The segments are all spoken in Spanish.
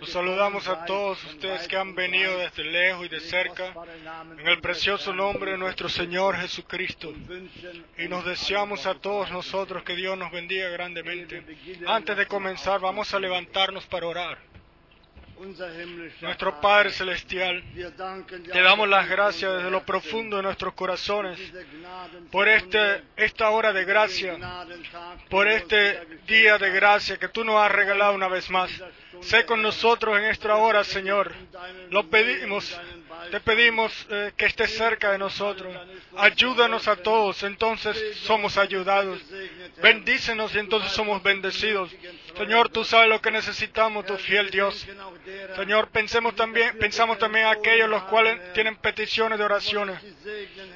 Los saludamos a todos ustedes que han venido desde lejos y de cerca en el precioso nombre de nuestro Señor Jesucristo. Y nos deseamos a todos nosotros que Dios nos bendiga grandemente. Antes de comenzar, vamos a levantarnos para orar. Nuestro Padre Celestial, te damos las gracias desde lo profundo de nuestros corazones por este, esta hora de gracia, por este día de gracia que tú nos has regalado una vez más. Sé con nosotros en esta hora, Señor. Lo pedimos, te pedimos eh, que estés cerca de nosotros. Ayúdanos a todos, entonces somos ayudados. Bendícenos y entonces somos bendecidos. Señor, tú sabes lo que necesitamos, tu fiel Dios. Señor, pensemos también, pensamos también a aquellos los cuales tienen peticiones de oraciones.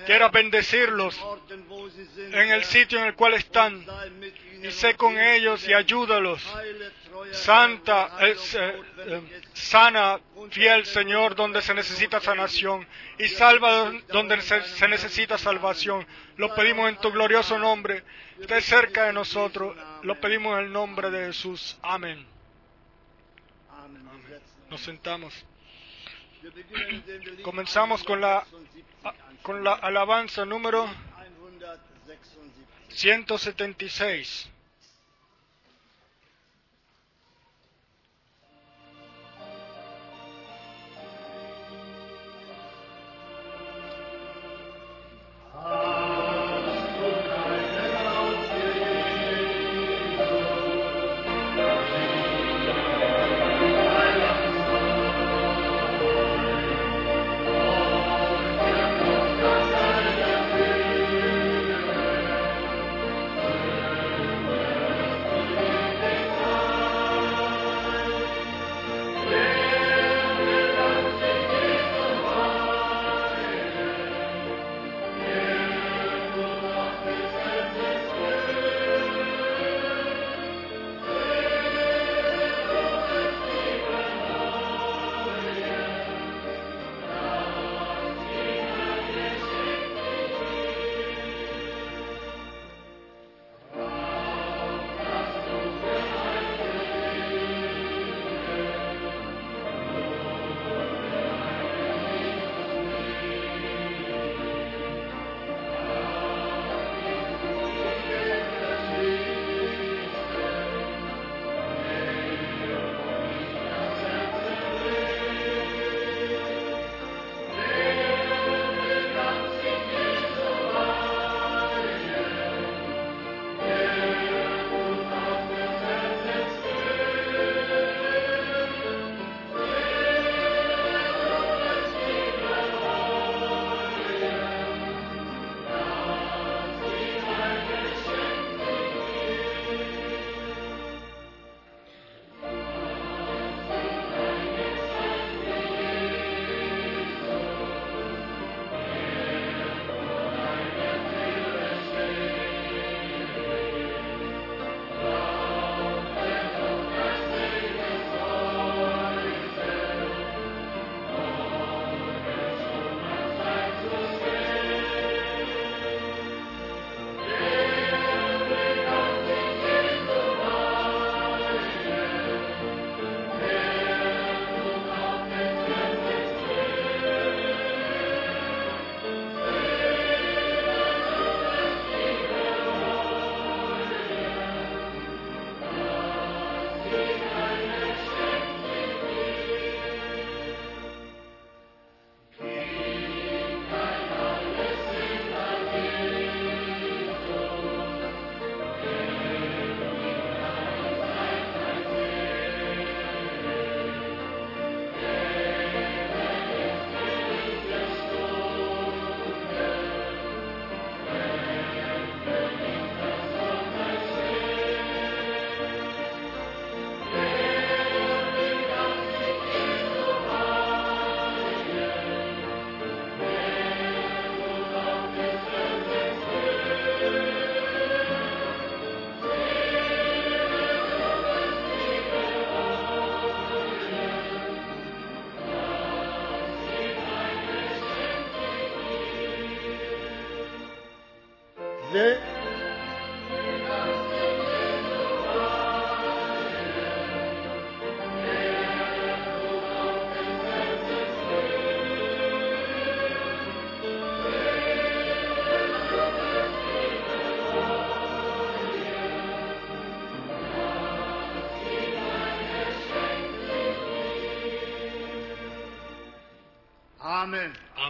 Quiera bendecirlos en el sitio en el cual están y sé con ellos y ayúdalos. Santa, eh, eh, sana, fiel Señor, donde se necesita sanación y salva donde se, se necesita salvación. Lo pedimos en tu glorioso nombre. Esté cerca de nosotros. Lo pedimos en el nombre de Jesús. Amén. Nos sentamos. Comenzamos con la, con la alabanza número 176.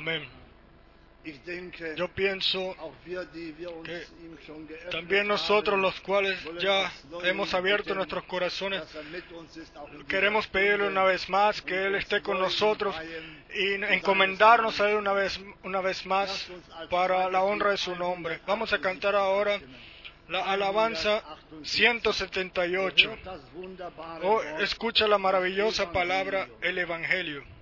Amén. Yo pienso que también nosotros los cuales ya hemos abierto nuestros corazones, er queremos pedirle una vez más que Él esté con nosotros y encomendarnos a Él una vez, una vez más para la honra de su nombre. Vamos a cantar ahora la alabanza 178. Hört das wunderbare Oh, escucha la maravillosa palabra, el Evangelio.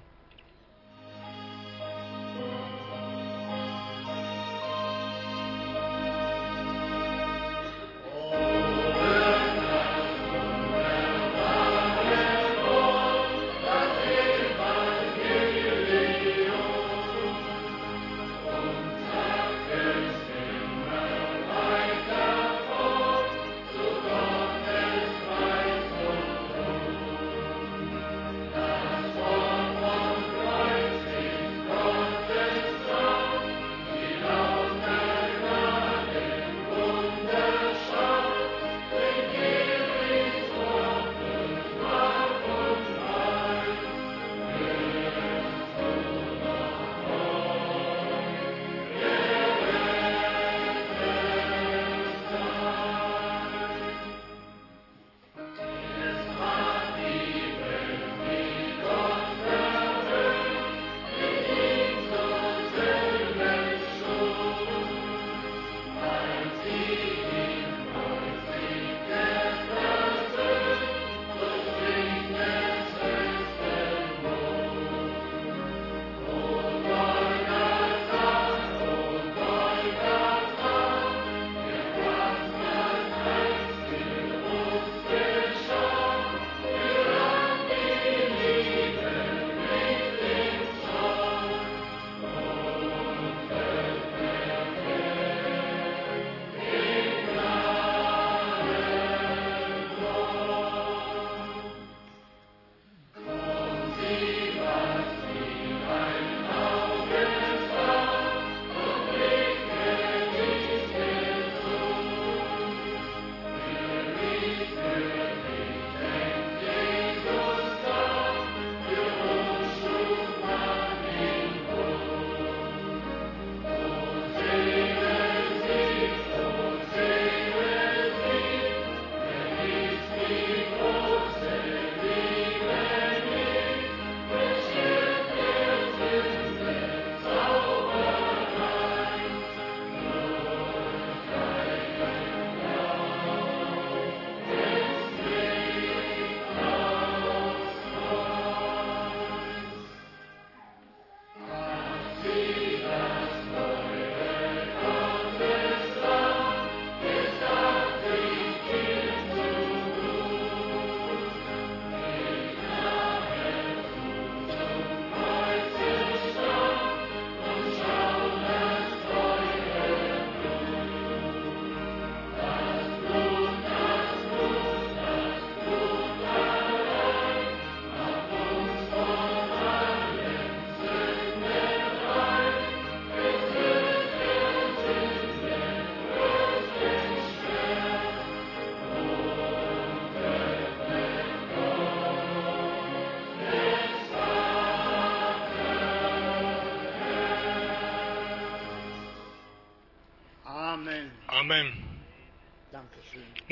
Brasil.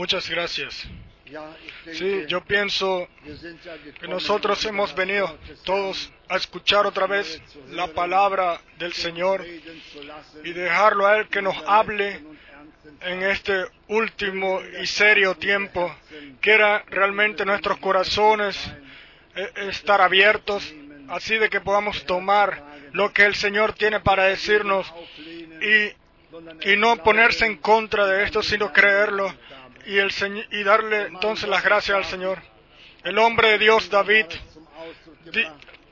Muchas gracias. Denke, Sí, yo pienso que nosotros hemos venido todos a escuchar otra vez la palabra del Señor y dejarlo a Él que nos hable en este último y serio tiempo. Quiera realmente nuestros corazones eh, estar abiertos, así de que podamos tomar lo que el Señor tiene para decirnos y, y no ponerse en contra de esto, sino creerlo y, el, y darle entonces las gracias al Señor. El hombre de Dios, David,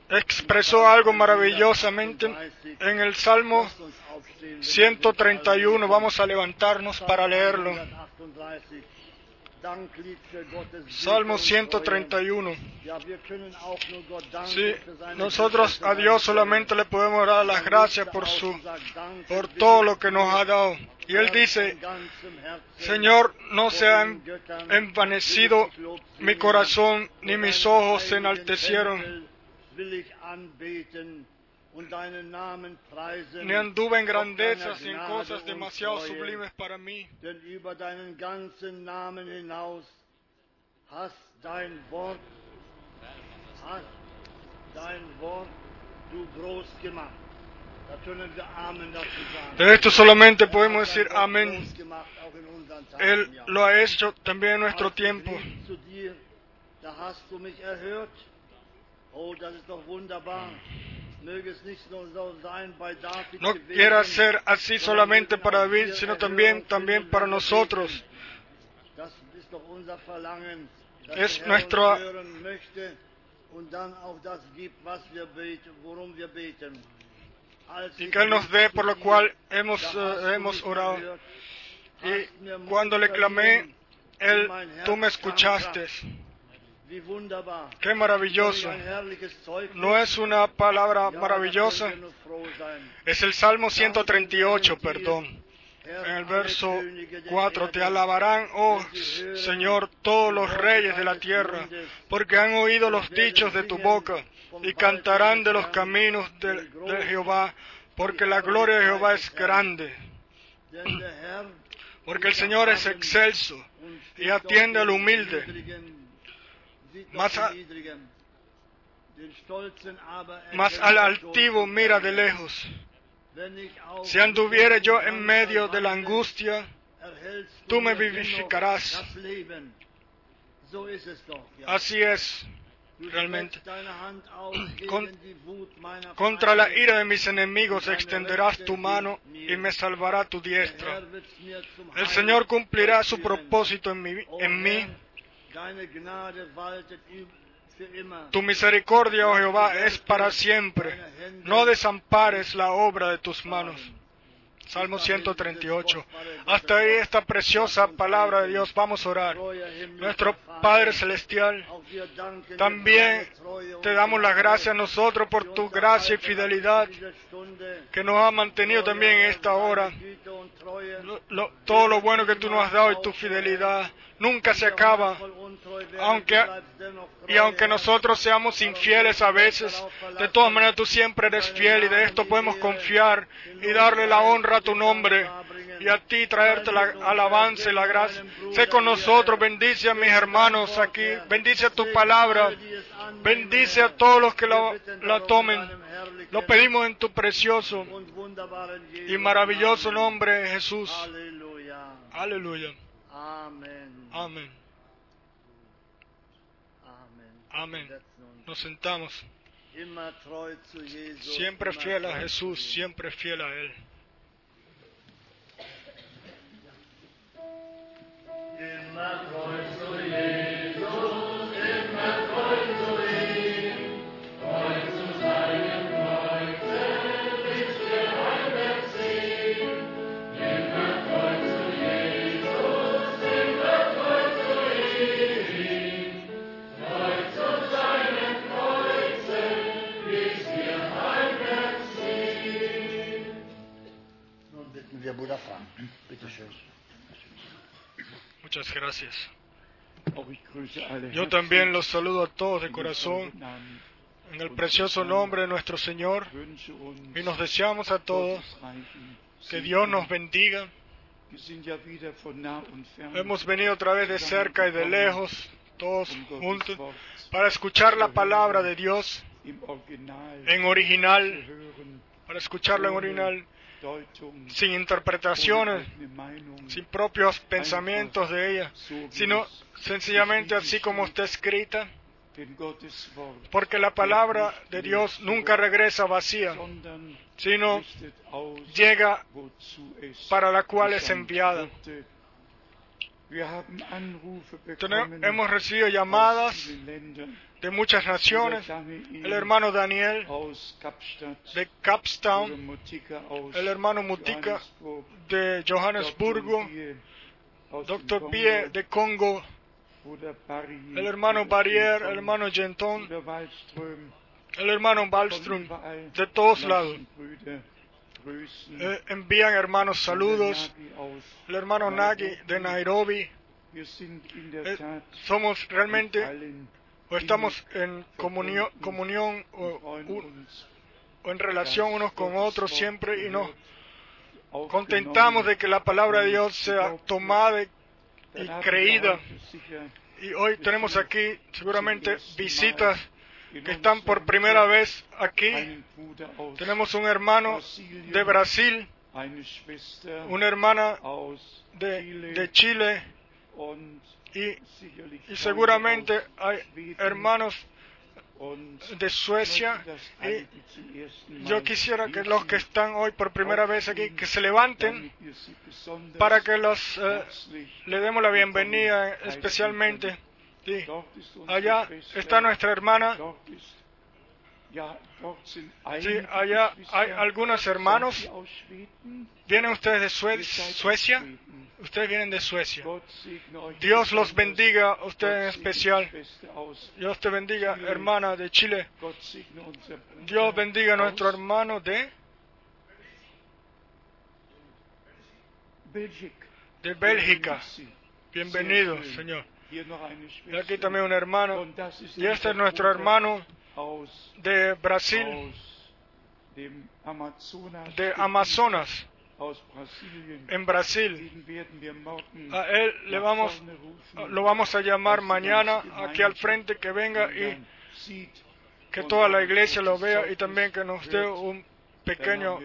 expresó algo maravillosamente en el Salmo 131. Vamos a levantarnos para leerlo. Salmo 131. Sí, nosotros a Dios solamente le podemos dar las gracias por su, por todo lo que nos ha dado. Y Él dice, Señor, no se ha en- envanecido mi corazón, ni mis ojos se enaltecieron. Ni anduve en grandezas y en cosas demasiado sublimes para mí. De esto solamente podemos Hast decir amén. Él lo ha hecho también en nuestro tiempo. No quiera ser así solamente para David, sino también, también para nosotros. Es nuestro- Y que Él nos dé por lo cual hemos, eh, hemos orado. Y cuando le clamé, Él, tú me escuchaste. Qué maravilloso. No es una palabra maravillosa, es el Salmo 138, perdón. En el verso Könige der 4, te alabarán, oh Señor, todos los reyes de la tierra, porque han oído los dichos de tu boca y cantarán de los caminos de, de Jehová, porque la gloria de Jehová es grande, porque el Señor es excelso y atiende al humilde. Más a- erkennt al er altivo mira de lejos. Si anduviere yo en medio de la angustia, tú me vivificarás. así es, realmente. Con- Contra la ira de mis enemigos extenderás tu mano y me salvará tu diestra. El Señor cumplirá su propósito en, mi, O en mí. Tu misericordia, oh Jehová, es para siempre. No desampares la obra de tus manos. Salmo 138. Hasta ahí esta preciosa palabra de Dios. Vamos a orar. Nuestro Padre Celestial, también te damos las gracias a nosotros por tu gracia y fidelidad que nos ha mantenido también en esta hora. Lo- lo- todo lo bueno que tú nos has dado y tu fidelidad nunca se acaba. Aunque- Y aunque nosotros seamos infieles a veces, de todas maneras tú siempre eres fiel y de esto podemos confiar y darle la honra a tu nombre y a ti traerte la alabanza y la gracia. Sé con nosotros, bendice a mis hermanos aquí, bendice a tu palabra, bendice a todos los que la, la tomen. Lo pedimos en tu precioso y maravilloso nombre, Jesús. Aleluya. Amén. Amén. Amén. Nos sentamos. Immer. Siempre immer fiel a Jesús, siempre fiel a Él. Bitten Frank. Bitte schön. Muchas gracias. Yo también los saludo a todos de corazón en el precioso nombre de nuestro Señor y nos deseamos a todos que. Dios nos bendiga. Hemos venido otra vez de cerca y de lejos, todos juntos, para escuchar la palabra de Dios en original, para escucharla en original, sin interpretaciones, sin propios pensamientos de ella, sino sencillamente así como está escrita, porque la palabra de Dios nunca regresa vacía, sino llega para la cual es enviada. Hemos recibido llamadas de muchas naciones. El hermano Daniel de Capstown, el hermano Mutika Johannesburg, de Johannesburgo, Dr. Pie de Congo, el hermano Barrier, el hermano Genton, el hermano überall de todos lados. Eh, envían hermanos saludos. El hermano Nagi de Nairobi. Eh, somos realmente o estamos en comunión, o en relación unos con otros siempre y nos contentamos de que la palabra de Dios sea tomada y creída. Y hoy tenemos aquí seguramente visitas que están por primera vez aquí. Tenemos un hermano de Brasil, una hermana de, de Chile. y, y seguramente hay hermanos de Suecia. y yo quisiera que los que están hoy por primera vez aquí que se levanten para que los eh, le demos la bienvenida especialmente sí. allá está nuestra hermana sí, allá hay algunos hermanos vienen ustedes de Suecia Ustedes vienen de Suecia. Dios los bendiga a ustedes en especial. Dios te bendiga, hermana de Chile. Dios bendiga a nuestro hermano de de Bélgica. Bienvenido, Señor. Y aquí también un hermano. Y este es nuestro hermano de Brasil, de Amazonas. En Brasil. A él le vamos, lo vamos a llamar mañana aquí al frente que venga y que toda la iglesia lo vea y también que nos dé un pequeño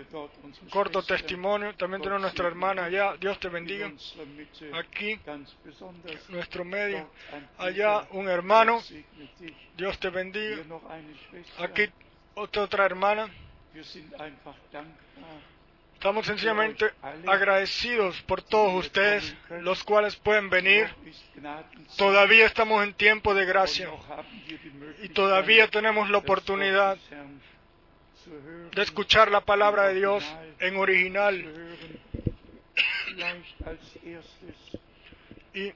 corto testimonio. También tenemos nuestra hermana allá. Dios te bendiga. Aquí, nuestro medio. Allá, un hermano. Dios te bendiga. Aquí, otra, otra hermana. Estamos sencillamente agradecidos por todos ustedes, los cuales pueden venir. Todavía estamos en tiempo de gracia y todavía tenemos la oportunidad de escuchar la palabra de Dios en original. Y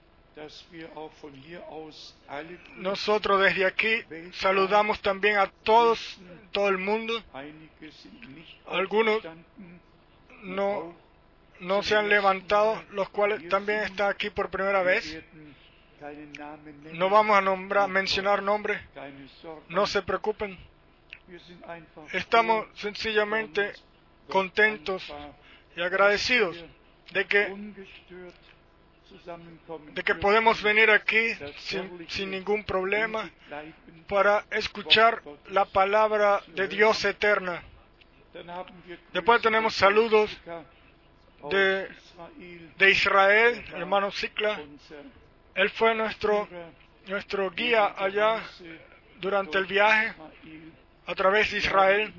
nosotros desde aquí saludamos también a todos, todo el mundo. Algunos no, no se han levantado, los cuales también están aquí por primera vez. No vamos a nombrar, mencionar nombres, no se preocupen. Estamos sencillamente contentos y agradecidos de que, de que podemos venir aquí sin, sin ningún problema para escuchar la palabra de Dios eterna. Después tenemos saludos de, de Israel, hermano Cicla. Él fue nuestro, nuestro guía allá durante el viaje a través de Israel.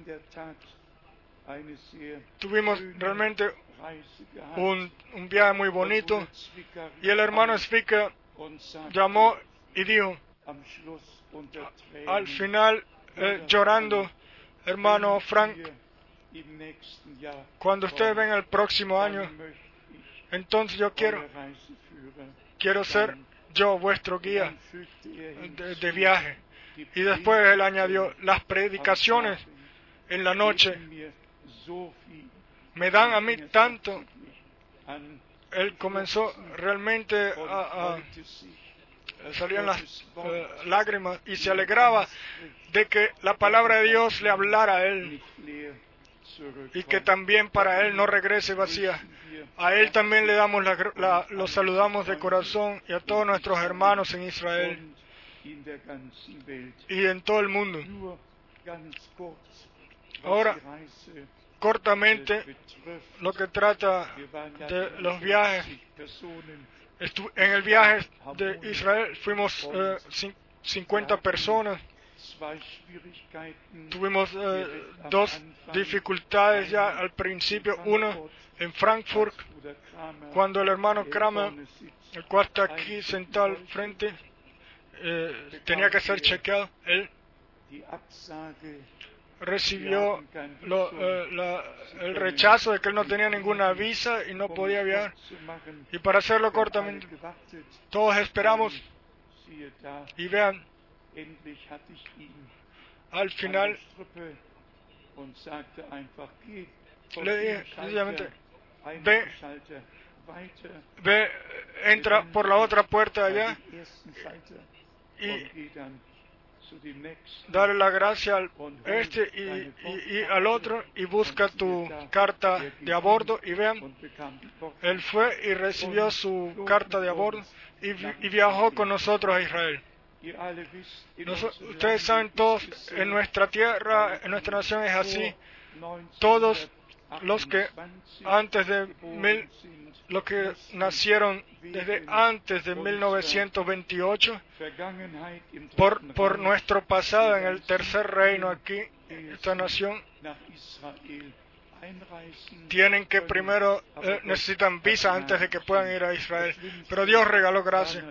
Tuvimos realmente un, viaje muy bonito y el hermano Spica llamó y dijo, al final, eh, llorando, hermano Frank, cuando ustedes ven el próximo año, entonces yo quiero, quiero ser yo vuestro guía de, viaje. Y después él añadió, las predicaciones en la noche me dan a mí tanto. Él comenzó realmente a, a salían las eh, lágrimas y se alegraba de que la palabra de Dios le hablara a él y que también para Él no regrese vacía. A Él también le damos la, los saludamos de corazón y a todos nuestros hermanos en Israel y en todo el mundo. Ahora, cortamente, lo que trata de los viajes. En el viaje de Israel fuimos 50 eh, personas Tuvimos eh, dos dificultades ya al principio. Uno en Frankfurt, cuando el hermano Kramer, el cual está aquí sentado al frente, eh, tenía que ser chequeado. Él recibió eh, el rechazo de que él no tenía ninguna visa y no podía viajar. Y para hacerlo cortamente, todos esperamos y vean, al final le dije sencillamente, ve, ve, entra por la otra puerta allá y, darle la gracia al este y, y- y al otro y busca tu carta de abordo y vean, él fue y recibió su carta de abordo y, y viajó con nosotros a Israel. Ustedes saben todos, en nuestra tierra, en nuestra nación es así. Todos los que antes de mil, los que nacieron desde antes de 1928, por, por nuestro pasado en el tercer reino aquí, esta nación, tienen que primero, eh, necesitan visa antes de que puedan ir a Israel. Pero Dios regaló gracia.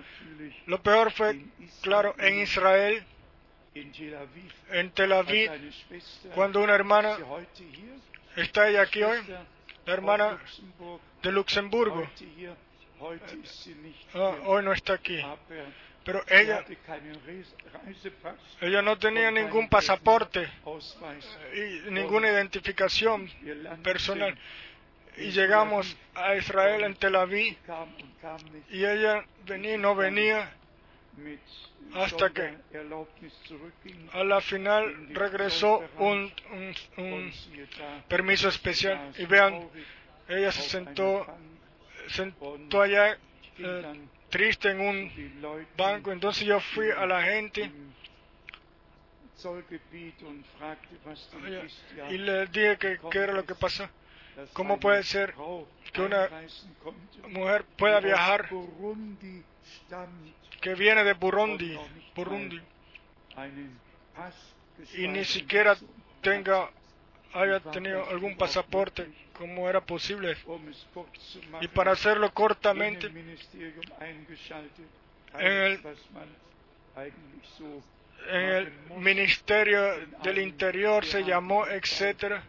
Lo peor fue, claro, en Israel, en Tel Aviv, cuando una hermana, está ella aquí hoy, la hermana de Luxemburgo, ah, hoy no está aquí, pero ella, ella no tenía ningún pasaporte y ninguna identificación personal. Y llegamos a Israel en Tel Aviv y ella venía y no venía hasta que a la final regresó un, permiso especial. Y vean, ella se sentó, sentó allá eh, triste en un banco, entonces yo fui a la gente. Y le dije que qué era lo que pasó. ¿Cómo puede ser que una mujer pueda viajar que viene de Burundi, Burundi. Y ni siquiera tenga haya tenido algún pasaporte como era posible. Y para hacerlo cortamente en el, en el ministerio del interior se llamó etcétera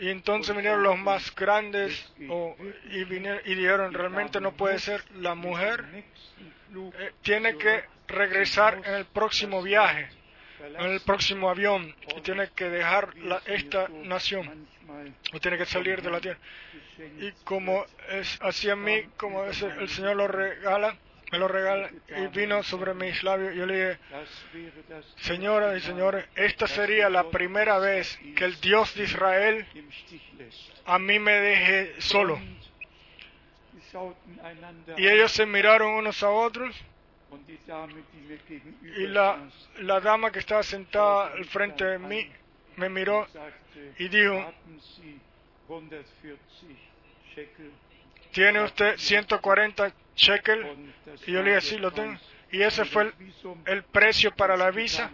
y entonces vinieron los más grandes o- y, vinieron, y dijeron realmente no puede ser la mujer eh, tiene que regresar en el próximo viaje en el próximo avión y tiene que dejar la- esta nación o tiene que salir de la tierra y como es así a mí como es el Señor lo regala me lo regala y vino sobre mis labios yo le dije señoras y señores esta sería la primera vez que el Dios de Israel a mí me deje solo y ellos se miraron unos a otros y la, la dama que estaba sentada al frente de mí me miró y dijo, ¿tiene usted 140 shekel? Y yo le dije, sí, lo tengo. Y ese fue el, el precio para la visa.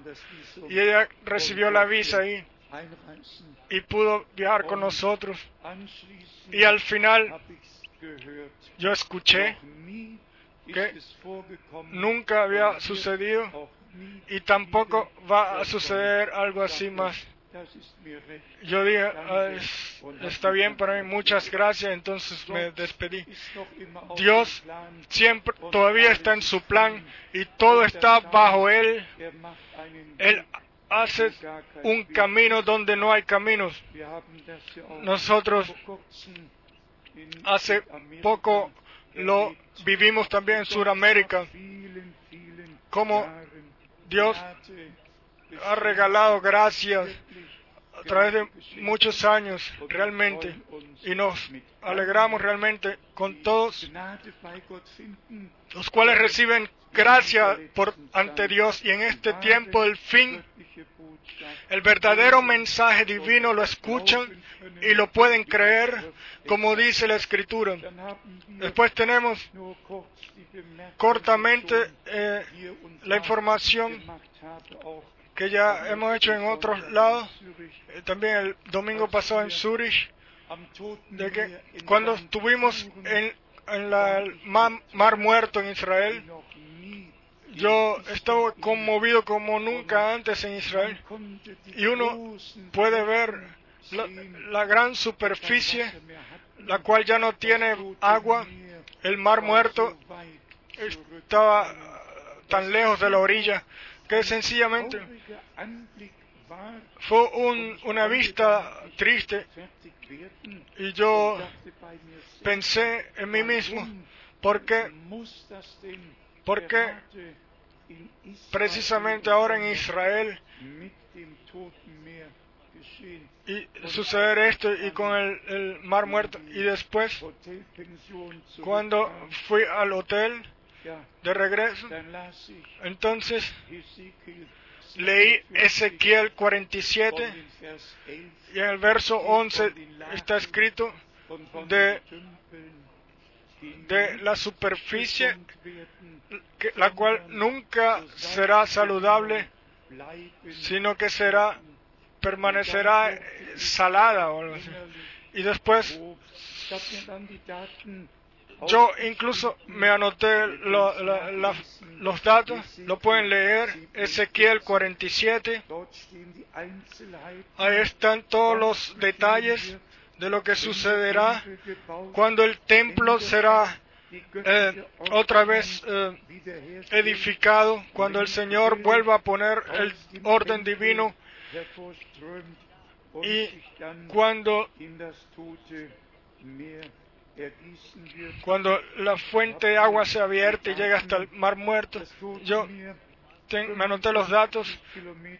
Y ella recibió la visa ahí y pudo viajar con nosotros. Y al final yo escuché que nunca había sucedido y tampoco va a suceder algo así más. Yo dije, "Ah, es- está bien para mí, muchas gracias, entonces me despedí. Dios siempre todavía está en su plan y todo está bajo Él. Él hace un camino donde no hay caminos. Nosotros hace poco lo vivimos también en Sudamérica, como Dios ha regalado gracias a través de muchos años realmente y nos alegramos realmente con todos los cuales reciben gracia por ante Dios y en este tiempo el fin el verdadero mensaje divino lo escuchan y lo pueden creer como dice la escritura. Después tenemos cortamente eh, la información que ya hemos hecho en otros lados, eh, también el domingo pasado en Zurich, de que cuando estuvimos en, en la mar, muerto en Israel, yo estaba conmovido como nunca antes en Israel. Y uno puede ver la gran superficie, la cual ya no tiene agua, el mar muerto estaba tan lejos de la orilla que sencillamente fue un- una vista triste y yo pensé en mí mismo, ¿por qué, por qué in Israel precisamente ahora en Israel y suceder esto y con el, el mar muerto. Y después, cuando fui al hotel de regreso, entonces leí 47 Ezequiel von 47 den Vers 11 y en el verso 11 está escrito de- de la superficie la cual nunca será saludable, sino que será permanecerá salada Y después yo incluso me anoté los datos, lo pueden leer, Ezequiel 47, Dort stehen die Einzelheiten, ahí están todos los detalles de lo que sucederá cuando el templo será eh, otra vez eh, edificado, cuando el Señor vuelva a poner el orden divino y cuando, cuando la fuente de agua se abierta y llega hasta el mar muerto. Yo me anoté los datos.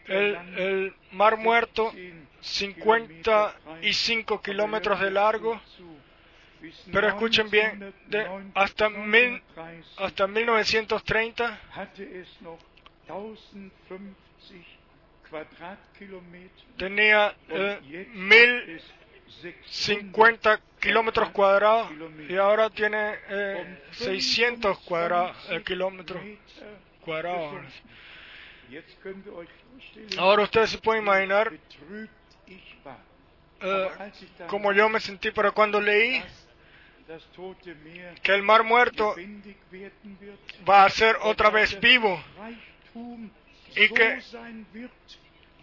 El, mar muerto, 55 kilómetros de largo, pero escuchen bien, hasta, mil, hasta 1930 hatte es noch 1050 Quadratkilometer tenía eh, jetzt 1050 es 600 kilómetros cuadrados y ahora tiene eh, 600 cuadrados, eh, kilómetros cuadrados. Ahora ustedes se pueden imaginar eh, como yo me sentí, pero cuando leí que el mar muerto va a ser otra vez vivo Y que-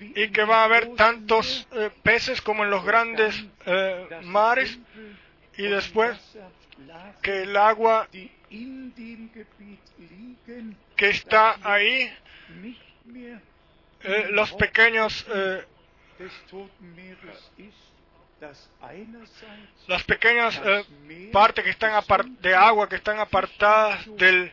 y que va a haber tantos eh, peces como en los grandes eh, mares y después que el agua que está ahí, eh, los pequeños las pequeñas eh, partes que están de agua que están apartadas del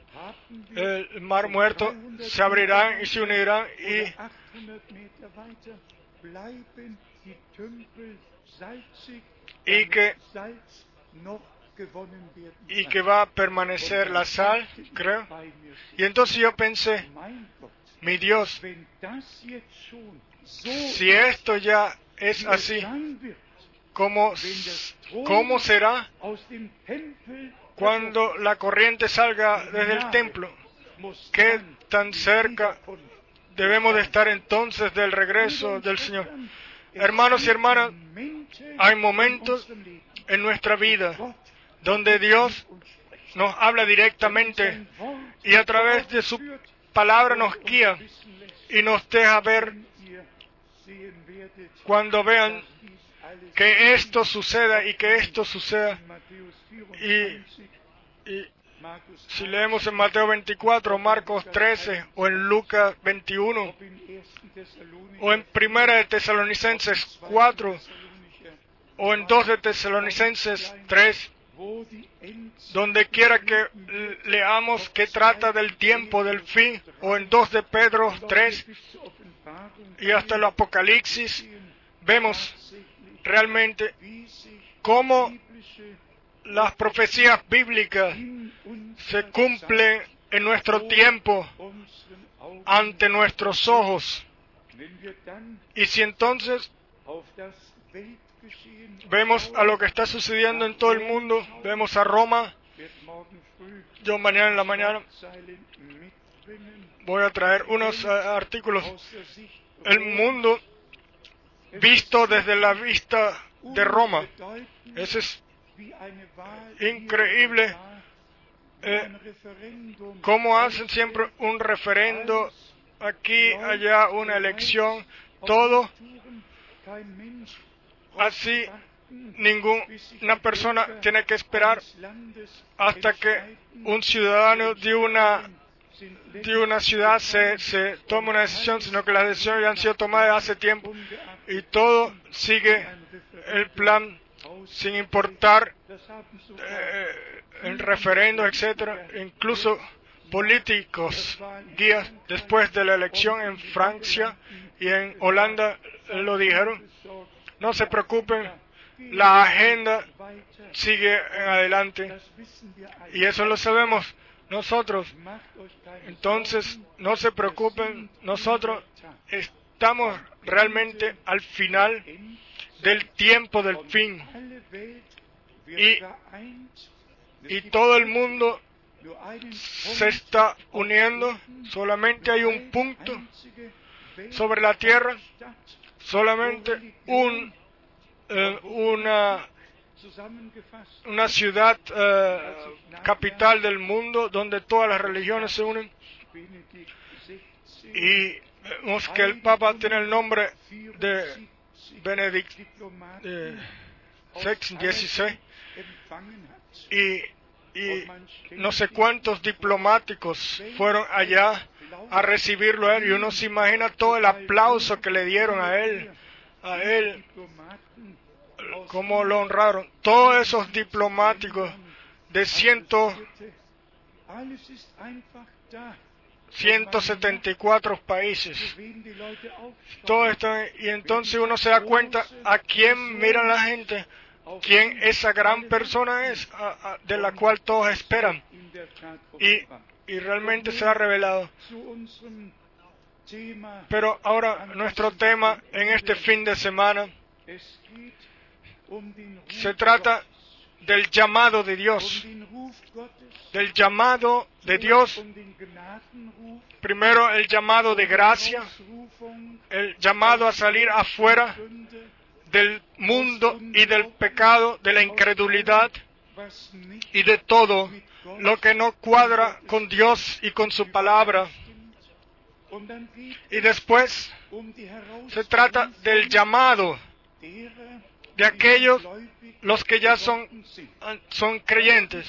mar muerto se abrirán y se unirán y oder 800 Meter weiter bleiben die Tümpel salzig, Y damit que- y que va a permanecer la sal, creo. Y entonces yo pensé, mi Dios, si esto ya es así, ¿cómo, cómo será cuando la corriente salga desde el templo? ¿Qué tan cerca debemos de estar entonces del regreso del Señor? Hermanos y hermanas, hay momentos en nuestra vida donde Dios nos habla directamente y a través de su palabra nos guía y nos deja ver cuando vean que esto suceda y que esto suceda. Y, y si leemos en Mateo 24, Marcos 13 o en Lucas 21 o en Primera de Tesalonicenses 4 o en 2 de Tesalonicenses 3, donde quiera que leamos que trata del tiempo del fin, o en 2 de Pedro 3 y hasta el Apocalipsis, vemos realmente cómo las profecías bíblicas se cumplen en nuestro tiempo ante nuestros ojos. Y si entonces vemos a lo que está sucediendo en todo el mundo, vemos a Roma, yo mañana en la mañana voy a traer unos eh, artículos. El mundo visto desde la vista de Roma. Ese es increíble eh, cómo hacen siempre un referendo, aquí, allá, una elección, todo así. Ninguna persona tiene que esperar hasta que un ciudadano de una de una ciudad se, se tome una decisión, sino que las decisiones ya han sido tomadas hace tiempo y todo sigue el plan sin importar eh, el referendo, etcétera. Incluso políticos días después de la elección en Francia y en Holanda lo dijeron. No se preocupen, la agenda sigue en adelante y eso lo sabemos nosotros. Entonces, no se preocupen, nosotros estamos realmente al final del tiempo del fin. Y, y todo el mundo se está uniendo, solamente hay un punto sobre la tierra, solamente un, eh, una, una ciudad eh, capital del mundo donde todas las religiones se unen. Y vemos que el Papa tiene el nombre de Benedicto XVI y, y no sé cuántos diplomáticos fueron allá a recibirlo a él. Y uno se imagina todo el aplauso que le dieron a él, a él, cómo lo honraron. Todos esos diplomáticos de ciento, 174 países. Todo esto, y entonces uno se da cuenta a quién mira la gente, quién esa gran persona es, de la cual todos esperan. Y, y realmente se ha revelado. Pero ahora nuestro tema en este fin de semana se trata del llamado de Dios, del llamado de Dios, primero el llamado de gracia, el llamado a salir afuera del mundo y del pecado, de la incredulidad y de todo lo que no cuadra con Dios y con su palabra. Y después se trata del llamado de aquellos los que ya son, son creyentes.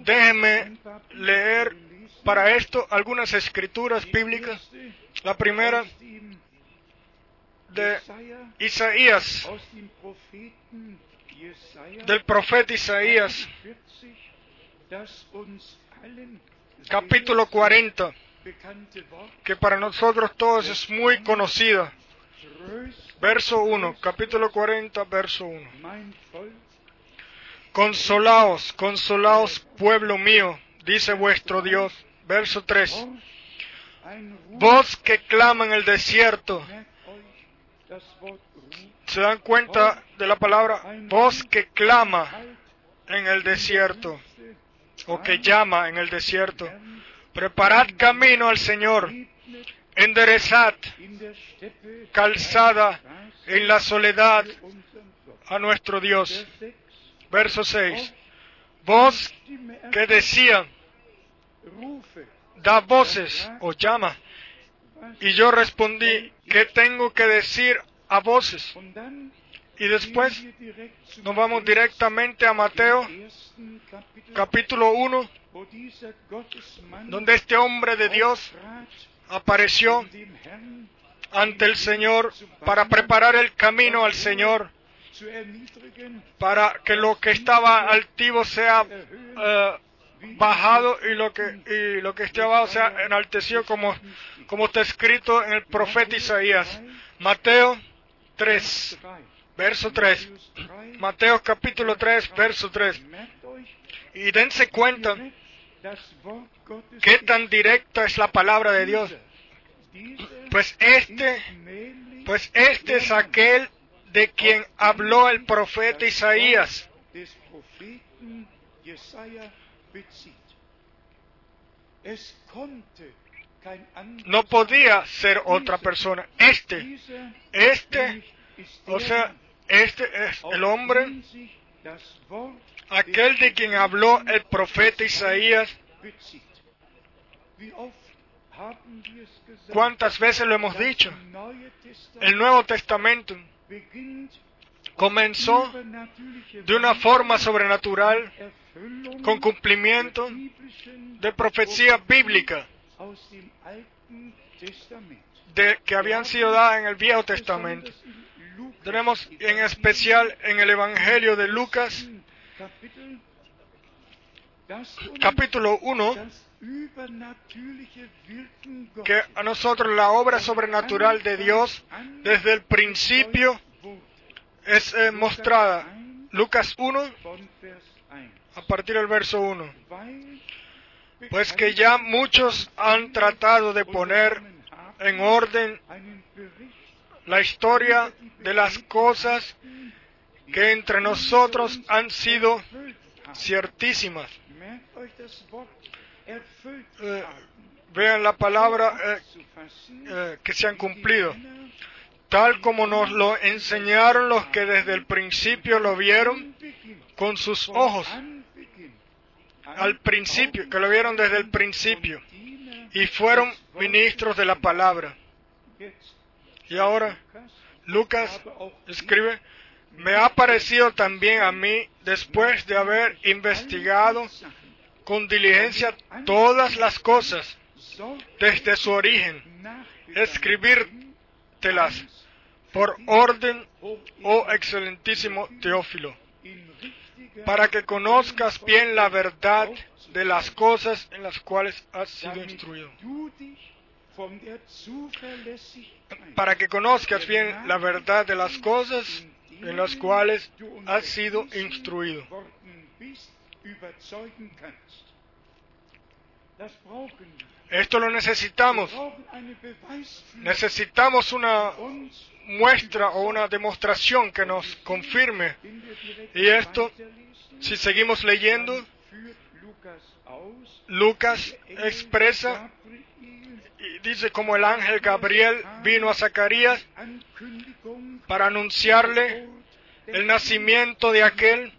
Déjenme leer para esto algunas escrituras bíblicas. La primera de Isaías, del profeta Isaías, capítulo 40, que para nosotros todos es muy conocida. Verso 1, capítulo 40, verso 1. Consolaos, consolaos, pueblo mío, dice vuestro Dios. Verso 3. Voz que clama en el desierto. ¿Se dan cuenta de la palabra? Voz que clama en el desierto. O que llama en el desierto. Preparad camino al Señor enderezad calzada en la soledad a nuestro Dios. Verso 6. Voz que decía, da voces o llama. Y yo respondí, ¿qué tengo que decir a voces? Y después nos vamos directamente a Mateo, capítulo 1, donde este hombre de Dios apareció ante el Señor para preparar el camino al Señor, para que lo que estaba altivo sea eh, bajado y lo que y lo que esté abajo sea enaltecido como como está escrito en el profeta Isaías. Mateo 3, verso 3. Mateo capítulo 3, verso 3. Y dense cuenta ¿Qué tan directa es la palabra de Dios? Pues este, pues este es aquel de quien habló el profeta Isaías. No podía ser otra persona. Este, este, o sea, este es el hombre aquel de quien habló el profeta Isaías. ¿Cuántas veces lo hemos dicho? El Nuevo Testamento comenzó de una forma sobrenatural con cumplimiento de profecía bíblica de, que habían sido dadas en el Viejo Testamento. Tenemos en especial en el Evangelio de Lucas, capítulo 1, que a nosotros la obra sobrenatural de Dios desde el principio es eh, mostrada. Lucas 1, a partir del verso 1. Pues que ya muchos han tratado de poner en orden la historia de las cosas que entre nosotros han sido ciertísimas. Eh, vean la palabra eh, eh, que se han cumplido, tal como nos lo enseñaron los que desde el principio lo vieron con sus ojos, al principio, que lo vieron desde el principio, y fueron ministros de la palabra. Y ahora Lucas escribe, me ha parecido también a mí, después de haber investigado con diligencia todas las cosas desde su origen, escribírtelas por orden, oh excelentísimo Teófilo, para que conozcas bien la verdad de las cosas en las cuales has sido instruido. Para que conozcas bien la verdad de las cosas en las cuales has sido instruido. Esto lo necesitamos. Necesitamos una muestra o una demostración que nos confirme. Y esto, si seguimos leyendo, Lucas expresa y dice como el ángel Gabriel vino a Zacarías para anunciarle el nacimiento de aquel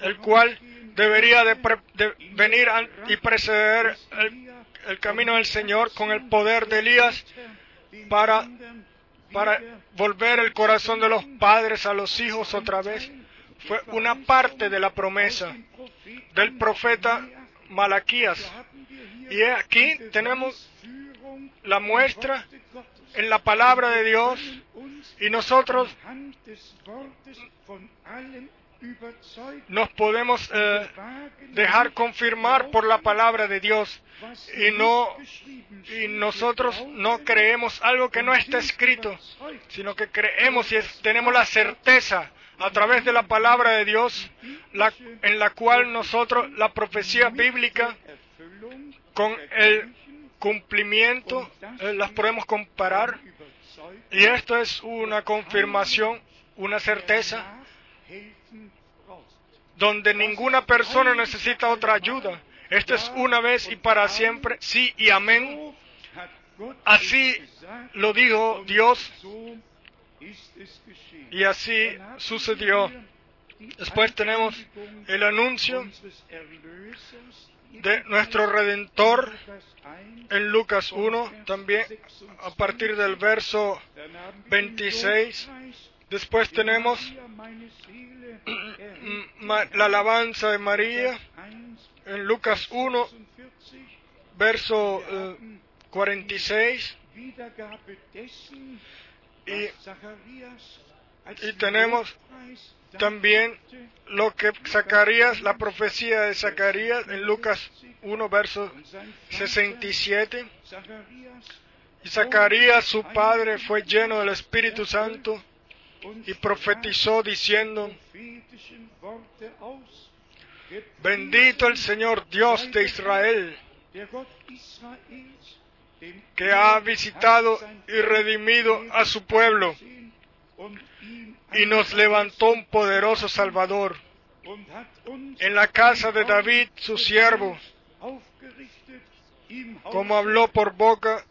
el cual debería de, venir y preceder el, camino del Señor con el poder de Elías para, para volver el corazón de los padres a los hijos otra vez. Fue una parte de la promesa del profeta Malaquías. Y aquí tenemos la muestra en la palabra de Dios y nosotros nos podemos eh, dejar confirmar por la palabra de Dios y no y nosotros no creemos algo que no está escrito, sino que creemos y tenemos la certeza a través de la palabra de Dios en la cual nosotros la profecía bíblica con el cumplimiento eh, las podemos comparar. Y esto es una confirmación, una certeza donde ninguna persona necesita otra ayuda. Esto es una vez y para siempre, sí y amén. Así lo dijo Dios y así sucedió. Después tenemos el anuncio de nuestro Redentor en Lucas 1, también a partir del verso 26. Después tenemos la alabanza de María en Lucas 1, verso 46. Eh, y, y tenemos también lo que Zacarías, la profecía de Zacarías en Lucas 1, verso 67. Y Zacarías, su padre, fue lleno del Espíritu Santo y profetizó diciendo, bendito el Señor Dios de Israel, que ha visitado y redimido a su pueblo y nos levantó un poderoso Salvador en la casa de David, su siervo, como habló por boca.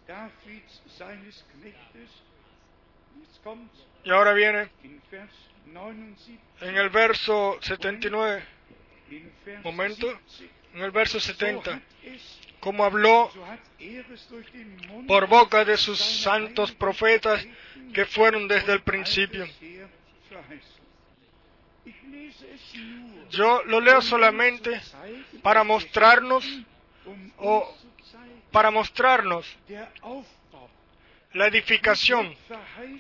Y ahora viene en el verso 79, momento, en el verso 70, como habló por boca de sus santos profetas que fueron desde el principio. Yo lo leo solamente para mostrarnos o para mostrarnos la edificación,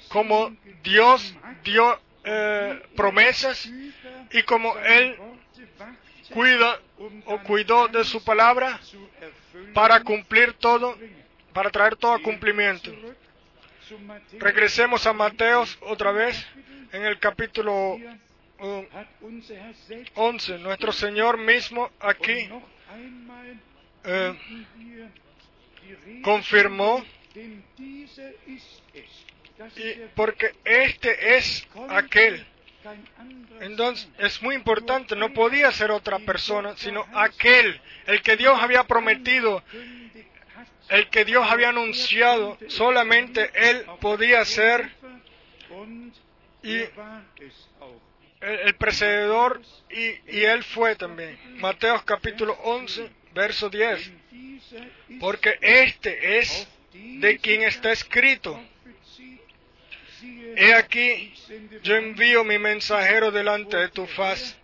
como Dios dio eh, promesas y como Él cuida o cuidó de su palabra para cumplir todo, para traer todo a cumplimiento. Regresemos a Mateos otra vez en el capítulo 11. Nuestro Señor mismo aquí eh, confirmó porque este es aquel. Entonces es muy importante, no podía ser otra persona, sino aquel, el que Dios había prometido, el que Dios había anunciado, solamente Él podía ser y el, precededor y, y, Él fue también. Mateo capítulo 11, verso 10. Porque este es de quien está escrito. He aquí, yo envío mi mensajero delante de tu faz,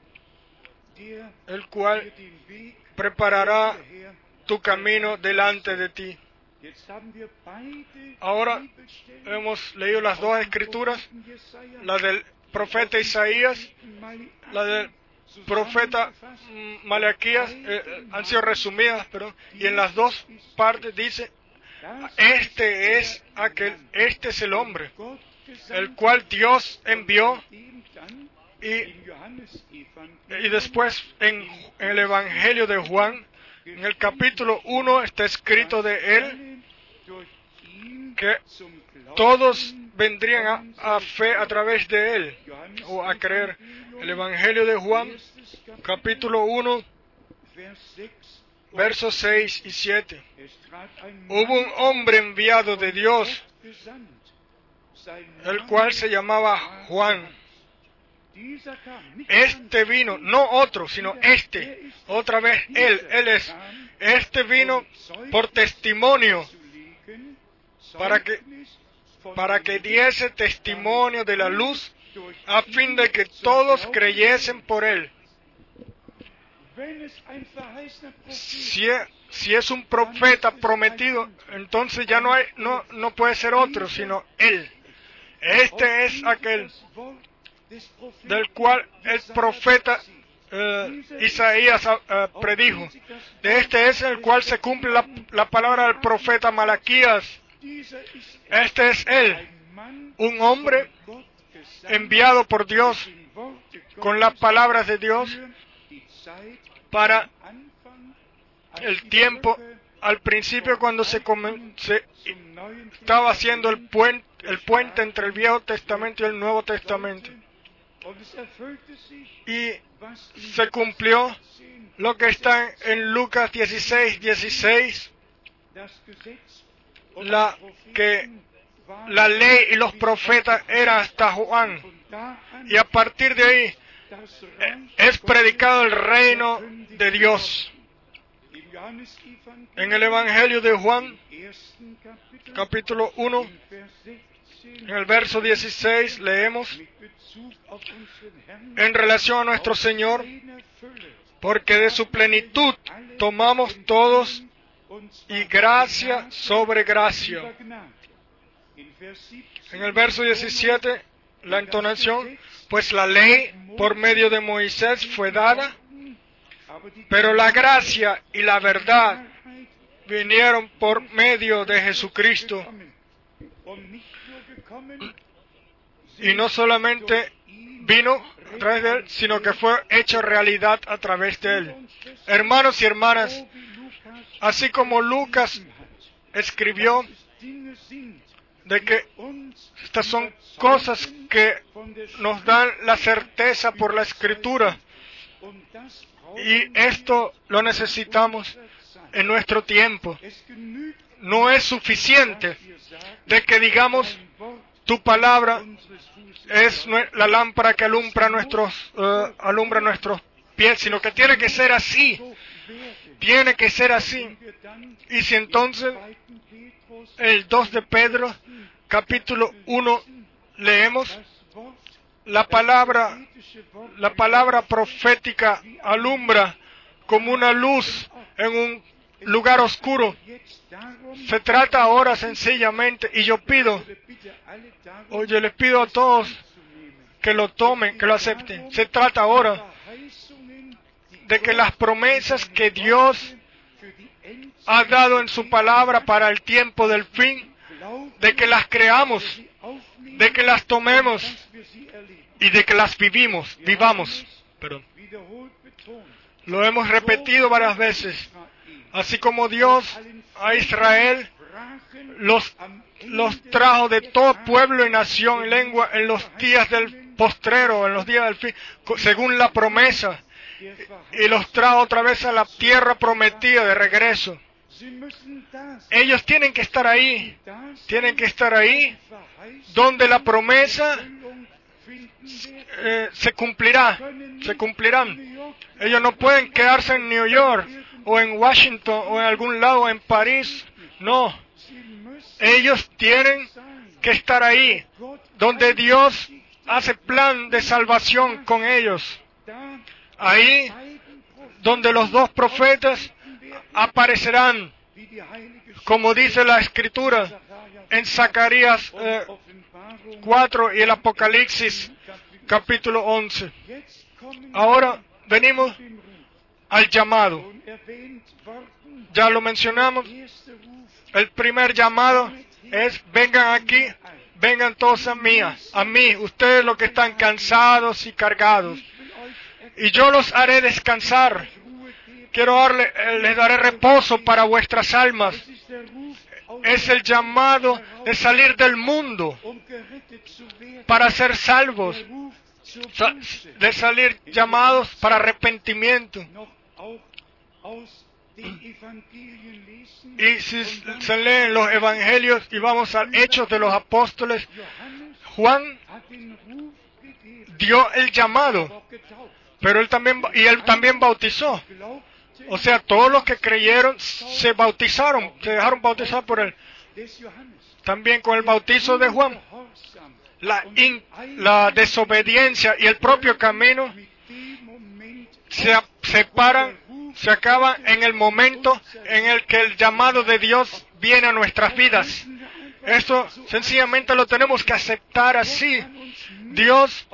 el cual preparará tu camino delante de ti. Ahora hemos leído las dos escrituras, la del profeta Isaías, la del profeta Malaquías, eh, han sido resumidas, pero y en las dos partes dice, este es aquel, este es el hombre, el cual Dios envió y, y después en, el Evangelio de Juan, en el capítulo 1 está escrito de él que todos vendrían a, fe a través de él o a creer. El Evangelio de Juan, capítulo 1, versos 6 y 7. Hubo un hombre enviado de Dios, el cual se llamaba Juan. Este vino, no otro, sino este, otra vez él, él es, este vino por testimonio, para que, para que diese testimonio de la luz, a fin de que todos creyesen por él. Si es, si es un profeta prometido, entonces ya no, hay, no, no puede ser otro, sino él. Este es aquel del cual el profeta eh, Isaías eh, predijo. De este es el cual se cumple la, la palabra del profeta Malaquías. Este es él, un hombre enviado por Dios con las palabras de Dios para el tiempo, al principio cuando se, se estaba haciendo el puente, el puente entre el Viejo Testamento y el Nuevo Testamento. Y se cumplió lo que está en Lucas 16, 16, la, que la ley y los profetas eran hasta Juan. Y a partir de ahí es predicado el reino de Dios. En el Evangelio de Juan, capítulo 1, en el verso 16 leemos en relación a nuestro Señor, porque de su plenitud tomamos todos y gracia sobre gracia. En el verso 17, la entonación, pues la ley por medio de Moisés fue dada, pero la gracia y la verdad vinieron por medio de Jesucristo. Y no solamente vino a través de él, sino que fue hecho realidad a través de él. Hermanos y hermanas, así como Lucas escribió de que estas son cosas que nos dan la certeza por la escritura. Y esto lo necesitamos en nuestro tiempo. No es suficiente de que digamos tu palabra es la lámpara que alumbra nuestros, uh, alumbra nuestros pies, sino que tiene que ser así. Tiene que ser así. Y si entonces el 2 de Pedro, capítulo 1, leemos la palabra, la palabra profética alumbra como una luz en un lugar oscuro. Se trata ahora sencillamente, y yo pido, oye, les pido a todos que lo tomen, que lo acepten. Se trata ahora de que las promesas que Dios ha dado en su palabra para el tiempo del fin, de que las creamos, de que las tomemos y de que las vivimos, vivamos. Perdón. Lo hemos repetido varias veces. Así como Dios a Israel los, los trajo de todo pueblo y nación y lengua en los días del postrero, en los días del fin, según la promesa, y los trajo otra vez a la tierra prometida de regreso. Ellos tienen que estar ahí, tienen que estar ahí donde la promesa eh, se cumplirá, se cumplirán. Ellos no pueden quedarse en New York o en Washington o en algún lado en París, no. Ellos tienen que estar ahí, donde Dios hace plan de salvación con ellos. Ahí donde los dos profetas aparecerán, como dice la escritura en Zacarías 4 eh, y el Apocalipsis capítulo 11. Ahora venimos al llamado. Ya lo mencionamos. El primer llamado es vengan aquí, vengan todos a mí, a mí, ustedes los que están cansados y cargados. Y yo los haré descansar. Quiero darle, eh, les daré reposo para vuestras almas. Es el llamado de salir del mundo para ser salvos, de salir llamados para arrepentimiento. Y si se leen los evangelios y vamos a Hechos de los Apóstoles, Juan dio el llamado, pero él también y él también bautizó. O sea, todos los que creyeron se bautizaron, se dejaron bautizar por él. También con el bautizo de Juan. La, desobediencia y el propio camino se separan se acaba en el momento en el que el llamado de Dios viene a nuestras vidas. Esto sencillamente lo tenemos que aceptar así. Dios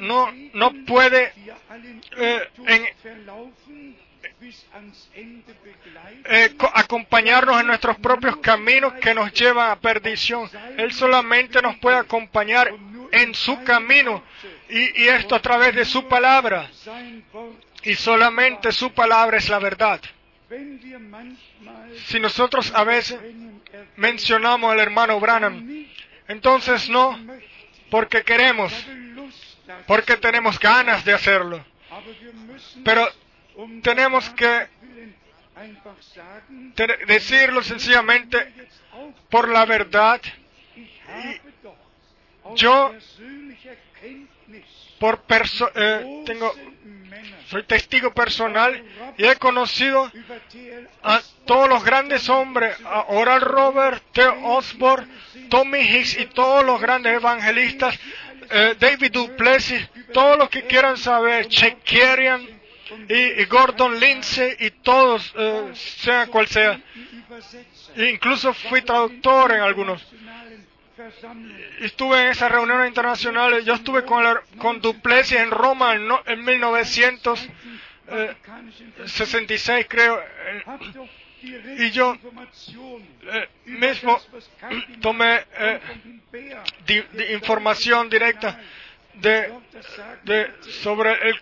no, no puede eh, eh, acompañarnos en nuestros propios caminos que nos llevan a perdición. Él solamente nos puede acompañar en su camino y, y esto a través de su palabra y solamente su palabra es la verdad. Si nosotros a veces mencionamos al hermano Branham, entonces no porque queremos, porque tenemos ganas de hacerlo, pero tenemos que decirlo sencillamente por la verdad. Yo por eh, tengo soy testigo personal y he conocido a todos los grandes hombres, a Oral Robert, Theo Osborne, Tommy Hicks y todos los grandes evangelistas, eh, David Duplessis, todos los que quieran saber, Chekerian y, Gordon Lindsay y todos, eh, sea cual sea. incluso fui traductor en algunos estuve en esas reuniones internacionales. Yo estuve con, con Duplessis en Roma en, 1966, eh, creo. y yo eh, mismo tomé eh, información directa de, de sobre el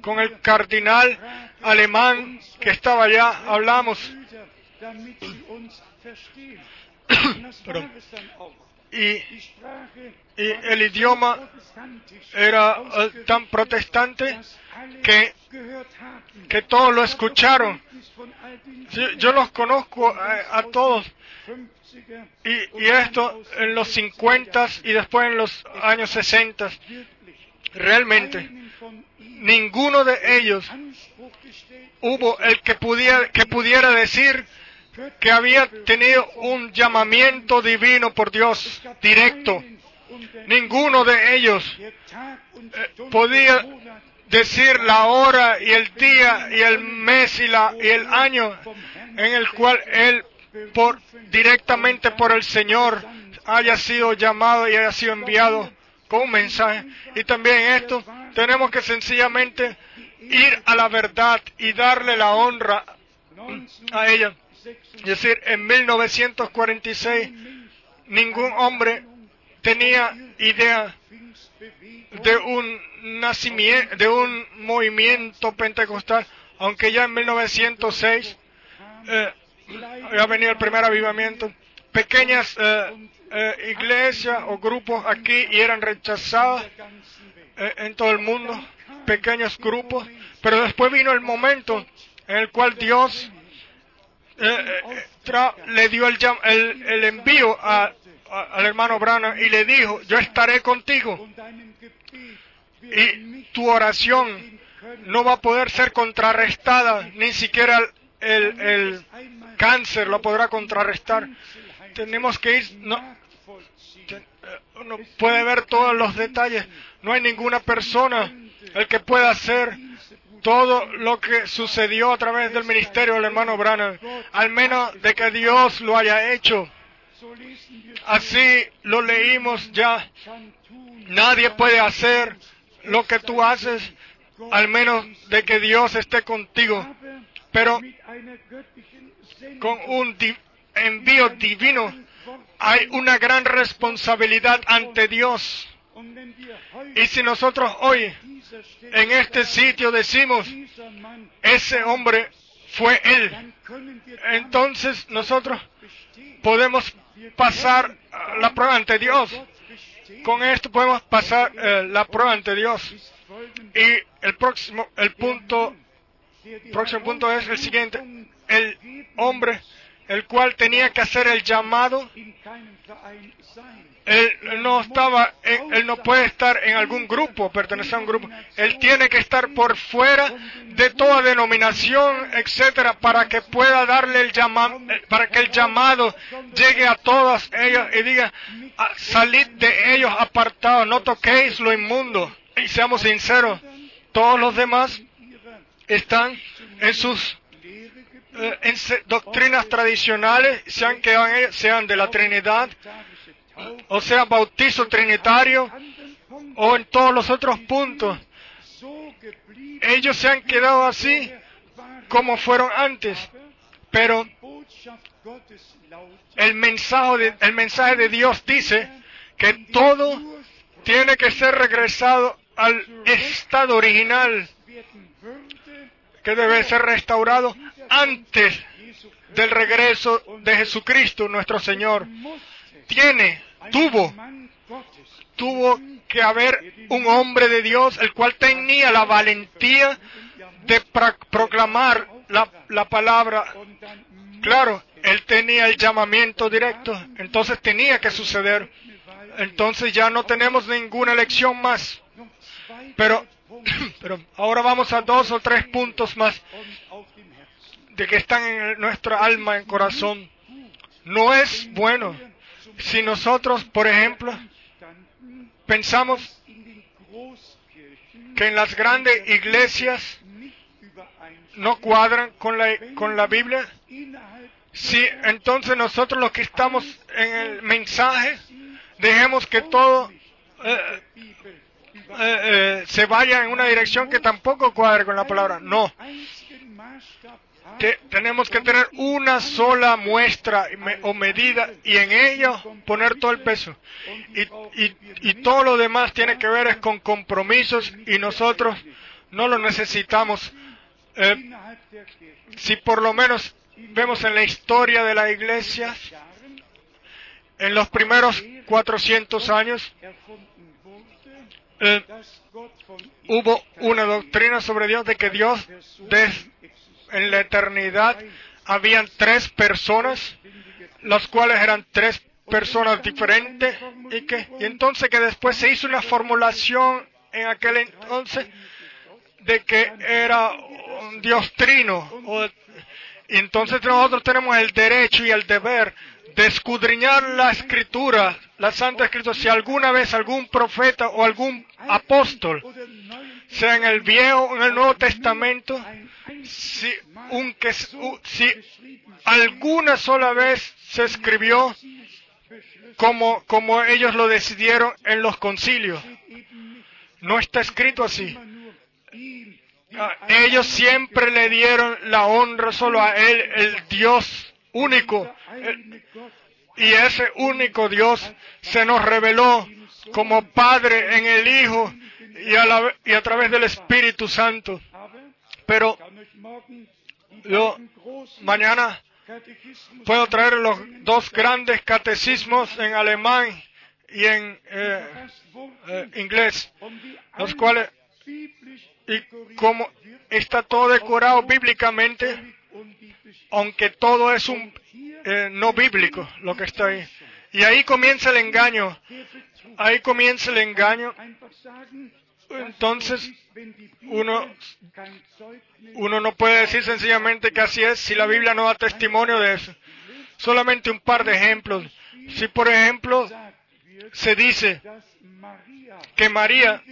con el cardinal alemán que estaba allá hablamos y, el idioma era eh, tan protestante que, que todos lo escucharon. yo los conozco a, todos. Y, y, esto en los 50 y después en los años 60. Realmente, ninguno de ellos hubo el que pudiera, que pudiera decir que había tenido un llamamiento divino por Dios directo. Ninguno de ellos eh, podía decir la hora y el día y el mes y, la, y el año en el cual él por, directamente por el Señor haya sido llamado y haya sido enviado con un mensaje. Y también esto Tenemos que sencillamente ir a la verdad y darle la honra a ella. Es decir, en 1946 ningún hombre tenía idea de un nacimiento, de un movimiento pentecostal, aunque ya en 1906 eh, había venido el primer avivamiento. Pequeñas eh, eh, iglesias o grupos aquí y eran rechazadas en todo el mundo, pequeños grupos, pero después vino el momento en el cual Dios le dio el, el, envío al hermano Branham y le dijo, yo estaré contigo y tu oración no va a poder ser contrarrestada, ni siquiera el, el cáncer lo podrá contrarrestar. Tenemos que ir, uno puede ver todos los detalles, no hay ninguna persona el que pueda hacer todo lo que sucedió a través del ministerio del hermano Branham, al menos de que Dios lo haya hecho. Así lo leímos ya. Nadie puede hacer lo que tú haces, al menos de que Dios esté contigo. Pero con un envío divino hay una gran responsabilidad ante Dios. Y si nosotros hoy en este sitio decimos, ese hombre fue él, entonces nosotros podemos pasar la prueba ante Dios. Con esto podemos pasar eh, la prueba ante Dios. Y el próximo, el punto, próximo punto es el siguiente. El hombre, el cual tenía que hacer el llamado, él no estaba, él no puede estar en algún grupo, pertenecer a un grupo. Él tiene que estar por fuera de toda denominación, etcétera, para que pueda darle el llamado, para que el llamado llegue a todas ellas y diga, ah, salid de ellos apartados, no toquéis lo inmundo. Y seamos sinceros, todos los demás están en sus en doctrinas tradicionales, sean que sean de la Trinidad, o sea, bautizo trinitario, o en todos los otros puntos. Ellos se han quedado así como fueron antes, pero el mensaje el mensaje de Dios dice que todo tiene que ser regresado al estado original, que debe ser restaurado antes del regreso de Jesucristo nuestro Señor. Tiene, tuvo, tuvo que haber un hombre de Dios el cual tenía la valentía de proclamar la, la palabra. Claro, él tenía el llamamiento directo, entonces tenía que suceder. Entonces ya no tenemos ninguna elección más. Pero, pero ahora vamos a dos o tres puntos más de que están en nuestra alma, en corazón. No es bueno si nosotros, por ejemplo, pensamos que en las grandes iglesias no cuadran con la, con la Biblia, si entonces nosotros los que estamos en el mensaje, dejemos que todo eh, eh, eh, se vaya en una dirección que tampoco cuadre con la palabra. No tenemos que tener una sola muestra o medida y en ello poner todo el peso. Y, todo lo demás tiene que ver es con compromisos y nosotros no lo necesitamos. Eh, si por lo menos vemos en la historia de la iglesia, en los primeros 400 años, eh, hubo una doctrina sobre Dios de que Dios en la eternidad habían tres personas, las cuales eran tres personas diferentes, y que y entonces que después se hizo una formulación en aquel entonces de que era un Dios trino. y entonces nosotros tenemos el derecho y el deber de escudriñar la escritura, la Santa Escritura, si alguna vez algún profeta o algún apóstol, sea en el Viejo o en el Nuevo Testamento, si, un, que, si alguna sola vez se escribió como, como ellos lo decidieron en los concilios. No está escrito así. Ah, ellos siempre le dieron la honra solo a Él, el Dios único. Y ese único Dios se nos reveló como Padre en el Hijo y a, través del Espíritu Santo. Pero yo mañana puedo traer los dos grandes catecismos en alemán y en eh, eh, inglés, los cuales, y como está todo decorado bíblicamente, aunque todo es un eh, no bíblico lo que está ahí. Y ahí comienza el engaño. Ahí comienza el engaño. Entonces, uno, uno no puede decir sencillamente que así es si la Biblia no da testimonio de eso. Solamente un par de ejemplos. Si, por ejemplo, se dice que María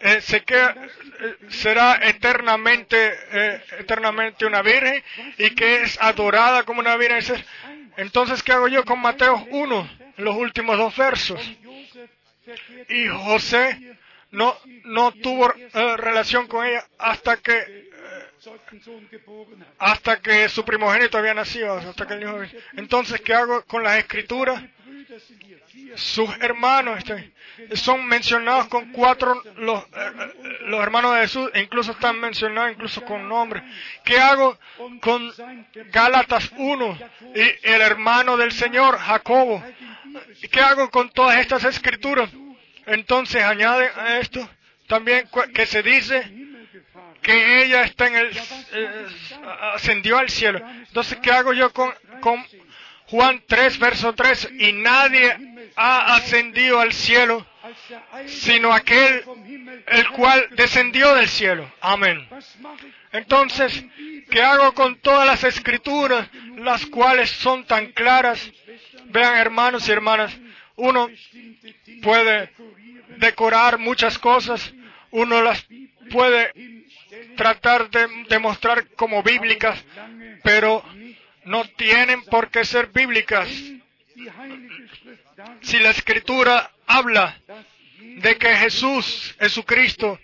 eh, se queda, eh, será eternamente, eh, eternamente una virgen y que es adorada como una virgen. Entonces, ¿qué hago yo con Mateo 1, los últimos dos versos? Y José no, no tuvo relación con ella hasta que hasta que su primogénito había nacido, hasta que el niño Entonces, ¿qué hago con las escrituras? sus hermanos son mencionados con cuatro los, eh, los hermanos de Jesús, e incluso están mencionados incluso con nombre. ¿Qué hago con Gálatas 1 y el hermano del Señor, Jacobo? ¿Qué hago con todas estas escrituras? Entonces añade a esto también que se dice que ella está en el eh, ascendió al cielo. Entonces, ¿qué hago yo con, con Juan 3, verso 3, y nadie ha ascendido al cielo sino aquel el cual descendió del cielo. Amén. Entonces, ¿qué hago con todas las escrituras, las cuales son tan claras? Vean, hermanos y hermanas, uno puede decorar muchas cosas, uno las puede tratar de demostrar como bíblicas, pero no tienen por qué ser bíblicas. Si la escritura habla de que Jesús, Jesucristo,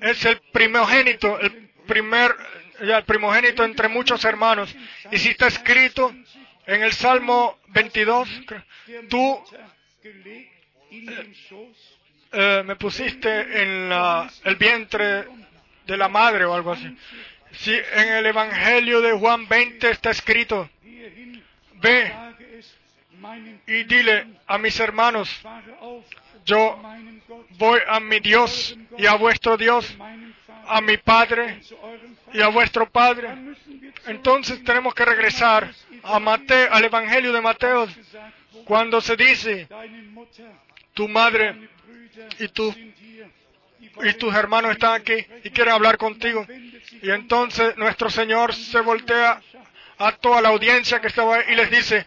es el primogénito, el primer, el primogénito entre muchos hermanos, y si está escrito en el Salmo 22, tú eh, me pusiste en el vientre de la madre o algo así. Si en el Evangelio de Juan 20 está escrito, ve y dile a mis hermanos, yo voy a mi Dios y a vuestro Dios, a mi Padre y a vuestro Padre. Entonces tenemos que regresar a Mateo, al Evangelio de Mateo, cuando se dice, tu madre y tu y tus hermanos están aquí y quieren hablar contigo. Y entonces nuestro Señor se voltea a toda la audiencia que estaba ahí y les dice,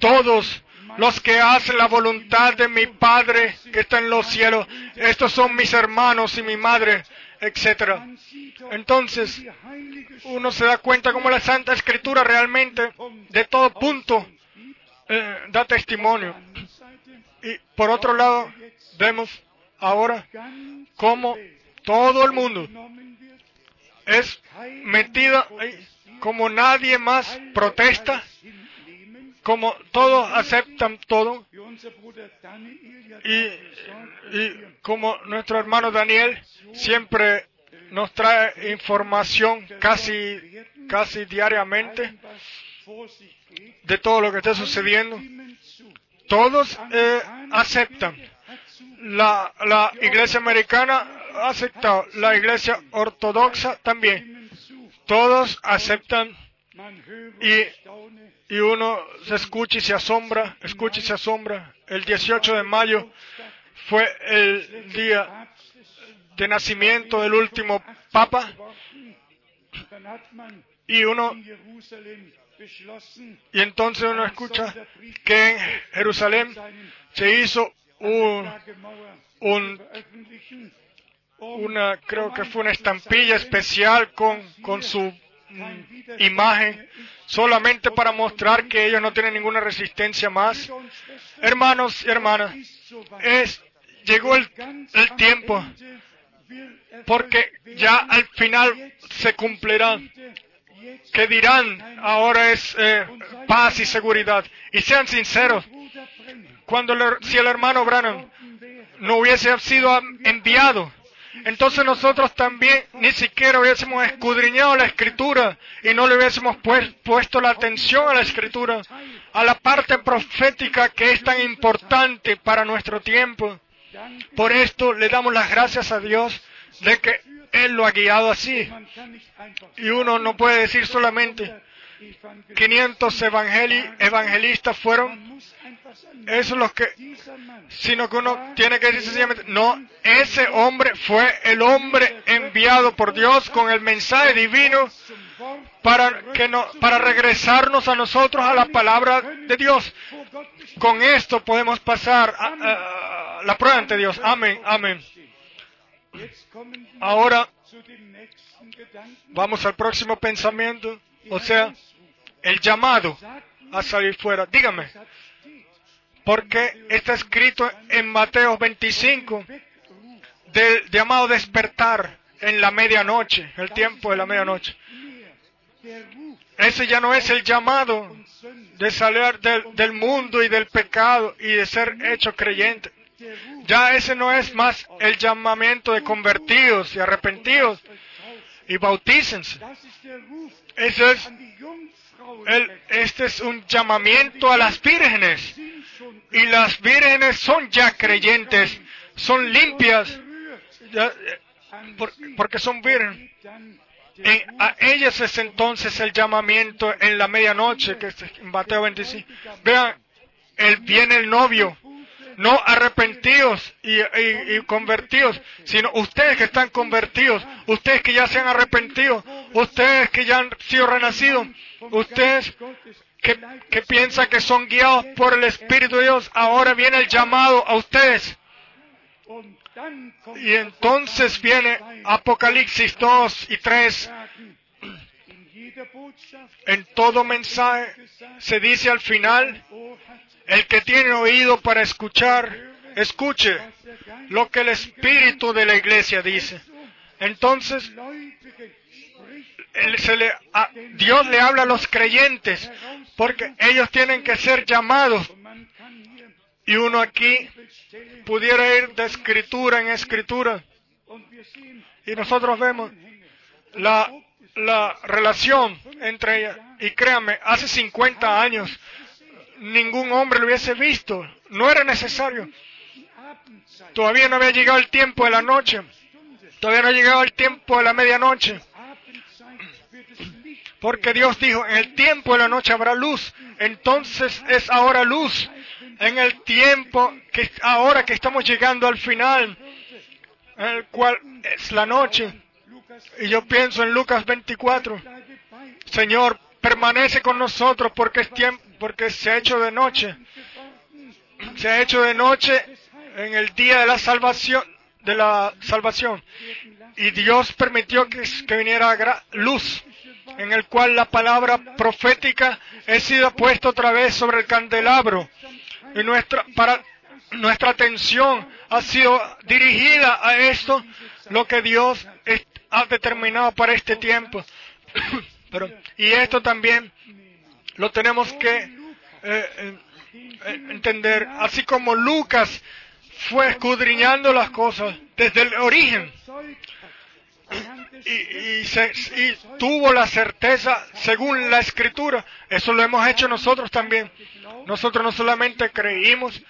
todos los que hacen la voluntad de mi Padre que está en los cielos, estos son mis hermanos y mi madre, etc. Entonces, uno se da cuenta como la Santa Escritura realmente, de todo punto, eh, da testimonio. Y por otro lado, vemos ahora como todo el mundo es metido como nadie más protesta, como todos aceptan todo, y, como nuestro hermano Daniel siempre nos trae información casi, casi diariamente de todo lo que está sucediendo, todos eh, aceptan la, la iglesia americana ha aceptado, la iglesia ortodoxa también. Todos aceptan y, y uno se escucha y se asombra, escucha y se asombra. El 18 de mayo fue el día de nacimiento del último papa y uno y entonces uno escucha que en Jerusalén se hizo un, una, creo que fue una estampilla especial con, con su mm, imagen, solamente para mostrar que ellos no tienen ninguna resistencia más. Hermanos y hermanas, es llegó el, el tiempo, porque ya al final se cumplirá que dirán ahora es eh, paz y seguridad. Y sean sinceros, cuando si el hermano Branham no hubiese sido enviado, entonces nosotros también ni siquiera hubiésemos escudriñado la escritura y no le hubiésemos puesto la atención a la escritura, a la parte profética que es tan importante para nuestro tiempo. Por esto le damos las gracias a Dios de que Él lo ha guiado así. Y uno no puede decir solamente 500 evangelistas fueron eso es lo que, sino que uno tiene que decir sencillamente, no, ese hombre fue el hombre enviado por Dios con el mensaje divino para que no, para regresarnos a nosotros a la palabra de Dios. Con esto podemos pasar a, la prueba ante Dios. Amén, amén. Ahora vamos al próximo pensamiento, o sea, el llamado a salir fuera. Dígame, porque está escrito en Mateo 25 del llamado despertar en la medianoche, el tiempo de la medianoche. Ese ya no es el llamado de salir del, mundo y del pecado y de ser hecho creyente. Ya ese no es más el llamamiento de convertidos y arrepentidos y bautícense. Ese es este es un llamamiento a las vírgenes. Y las vírgenes son ya creyentes, son limpias, porque son vírgenes. a ellas es entonces el llamamiento en la medianoche, que es en Mateo 25. Vean, el, viene el novio, no arrepentidos y, convertidos, sino ustedes que están convertidos, ustedes que ya se han arrepentido, ustedes que ya han sido renacidos, ustedes que, piensan que son guiados por el Espíritu de Dios, ahora viene el llamado a ustedes. Y entonces viene Apocalipsis 2 y 3. En todo mensaje se dice al final, el que tiene oído para escuchar, escuche lo que el Espíritu de la iglesia dice. Entonces, Dios le habla a los creyentes porque ellos tienen que ser llamados. Y uno aquí pudiera ir de escritura en escritura. Y nosotros vemos la, la relación entre ellas. Y créanme, hace 50 años ningún hombre lo hubiese visto. No era necesario. Todavía no había llegado el tiempo de la noche. Todavía no ha llegado el tiempo de la medianoche. Porque Dios dijo, en el tiempo de la noche habrá luz. Entonces es ahora luz. En el tiempo que ahora que estamos llegando al final, en el cual es la noche. Y yo pienso en Lucas 24. Señor, permanece con nosotros porque es tiempo, porque se ha hecho de noche. Se ha hecho de noche en el día de la salvación, de la salvación. Y Dios permitió que, que viniera luz en el cual la palabra profética ha sido puesta otra vez sobre el candelabro y nuestra, para, nuestra atención ha sido dirigida a esto, lo que Dios ha determinado para este tiempo. y esto también lo tenemos que eh, eh, entender, así como Lucas fue escudriñando las cosas desde el origen y, tuvo la certeza según la escritura. Eso lo hemos hecho nosotros también. Nosotros no solamente creímos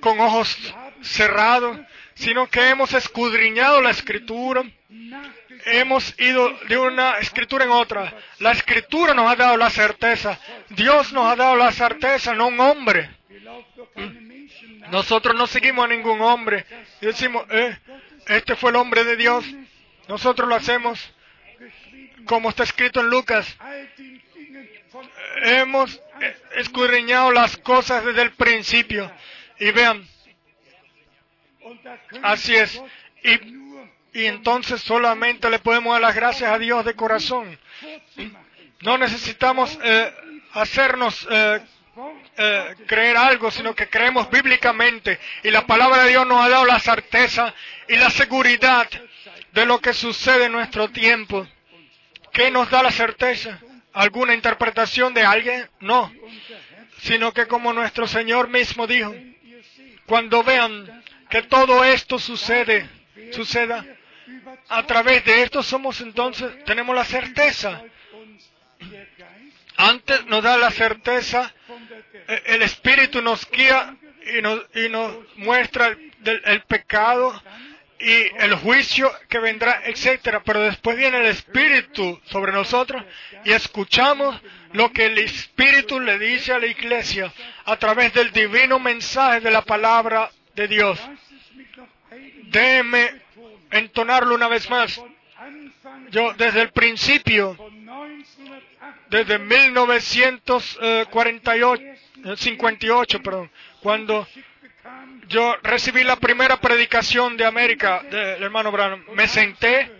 con ojos cerrados, sino que hemos escudriñado la escritura. Hemos ido de una escritura en otra. La escritura nos ha dado la certeza. Dios nos ha dado la certeza, no un hombre. Nosotros no seguimos a ningún hombre. Y decimos, eh, este fue el hombre de Dios. Nosotros lo hacemos como está escrito en Lucas. Hemos escudriñado las cosas desde el principio. Y vean, así es. Y, entonces solamente le podemos dar las gracias a Dios de corazón. No necesitamos eh, hacernos, eh, eh, creer algo, sino que creemos bíblicamente. Y la palabra de Dios nos ha dado la certeza y la seguridad de lo que sucede en nuestro tiempo. ¿Qué nos da la certeza? ¿Alguna interpretación de alguien? No. Sino que como nuestro Señor mismo dijo, cuando vean que todo esto sucede, suceda, a través de esto somos entonces, tenemos la certeza. Antes nos da la certeza, eh, el Espíritu nos guía y nos, muestra el, el pecado y el juicio que vendrá, etcétera. Pero después viene el Espíritu sobre nosotros y escuchamos lo que el Espíritu le dice a la iglesia a través del divino mensaje de la palabra de Dios. Déjeme entonarlo una vez más. Yo desde el principio, desde 1948, 58, eh, perdón, cuando yo recibí la primera predicación de América del hermano Branham, me senté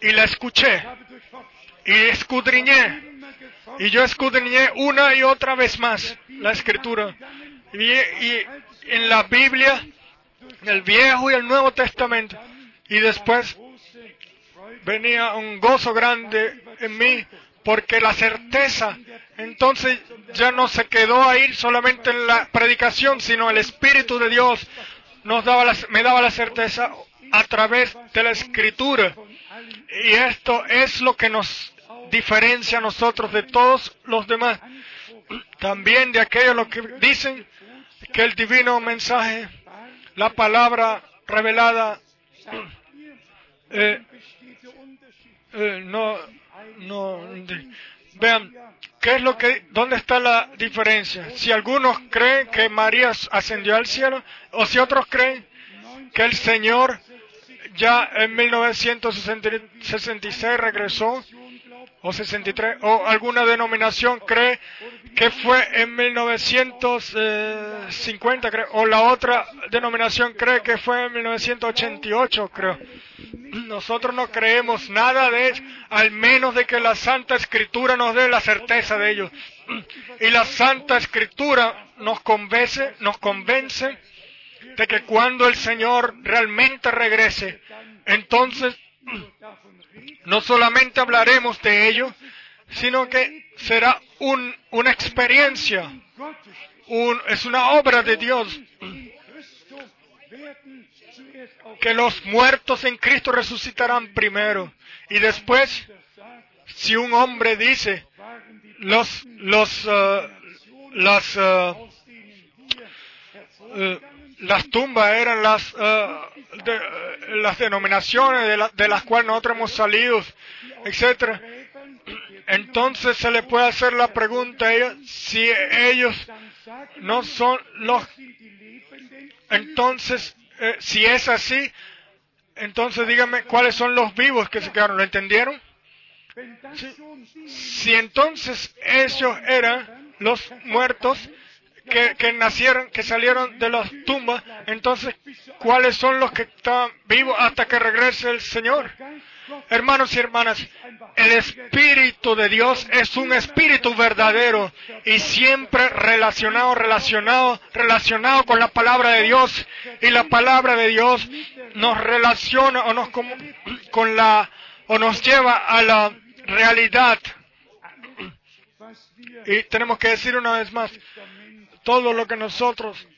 y la escuché y escudriñé. Y yo escudriñé una y otra vez más la escritura. Y, y en la Biblia, el Viejo y el Nuevo Testamento. Y después venía un gozo grande en mí porque la certeza entonces ya no se quedó ahí solamente en la predicación, sino el Espíritu de Dios nos daba me daba la certeza a través de la Escritura. Y esto es lo que nos diferencia a nosotros de todos los demás. También de aquellos los que dicen que el divino mensaje, la palabra revelada, eh, eh, no, no, vean, ¿qué es lo que, dónde está la diferencia? Si algunos creen que María ascendió al cielo, o si otros creen que el Señor ya en 1966 regresó, o 63, o alguna denominación cree que fue en 1950, creo, o la otra denominación cree que fue en 1988, creo. Nosotros no creemos nada de eso, al menos de que la Santa Escritura nos dé la certeza de ello. Y la Santa Escritura nos convence, nos convence de que cuando el Señor realmente regrese, entonces no solamente hablaremos de ello, sino que será una experiencia, es una obra de Dios. Que los muertos en Cristo resucitarán primero. Y después, si un hombre dice, los, los, uh, las, uh, uh, las tumbas eran las, de, las denominaciones de, las cuales nosotros hemos salido, etcétera. Entonces se le puede hacer la pregunta a ellos si ellos no son los. Entonces, eh, si es así, entonces dígame cuáles son los vivos que se quedaron. ¿Lo entendieron? Si entonces ellos eran los muertos, que, nacieron, que salieron de las tumbas, entonces, ¿cuáles son los que están vivos hasta que regrese el Señor? Hermanos y hermanas, el Espíritu de Dios es un Espíritu verdadero y siempre relacionado, relacionado, relacionado con la palabra de Dios. Y la palabra de Dios nos relaciona o nos, con la, o nos lleva a la realidad. Y tenemos que decir una vez más, todo lo que nosotros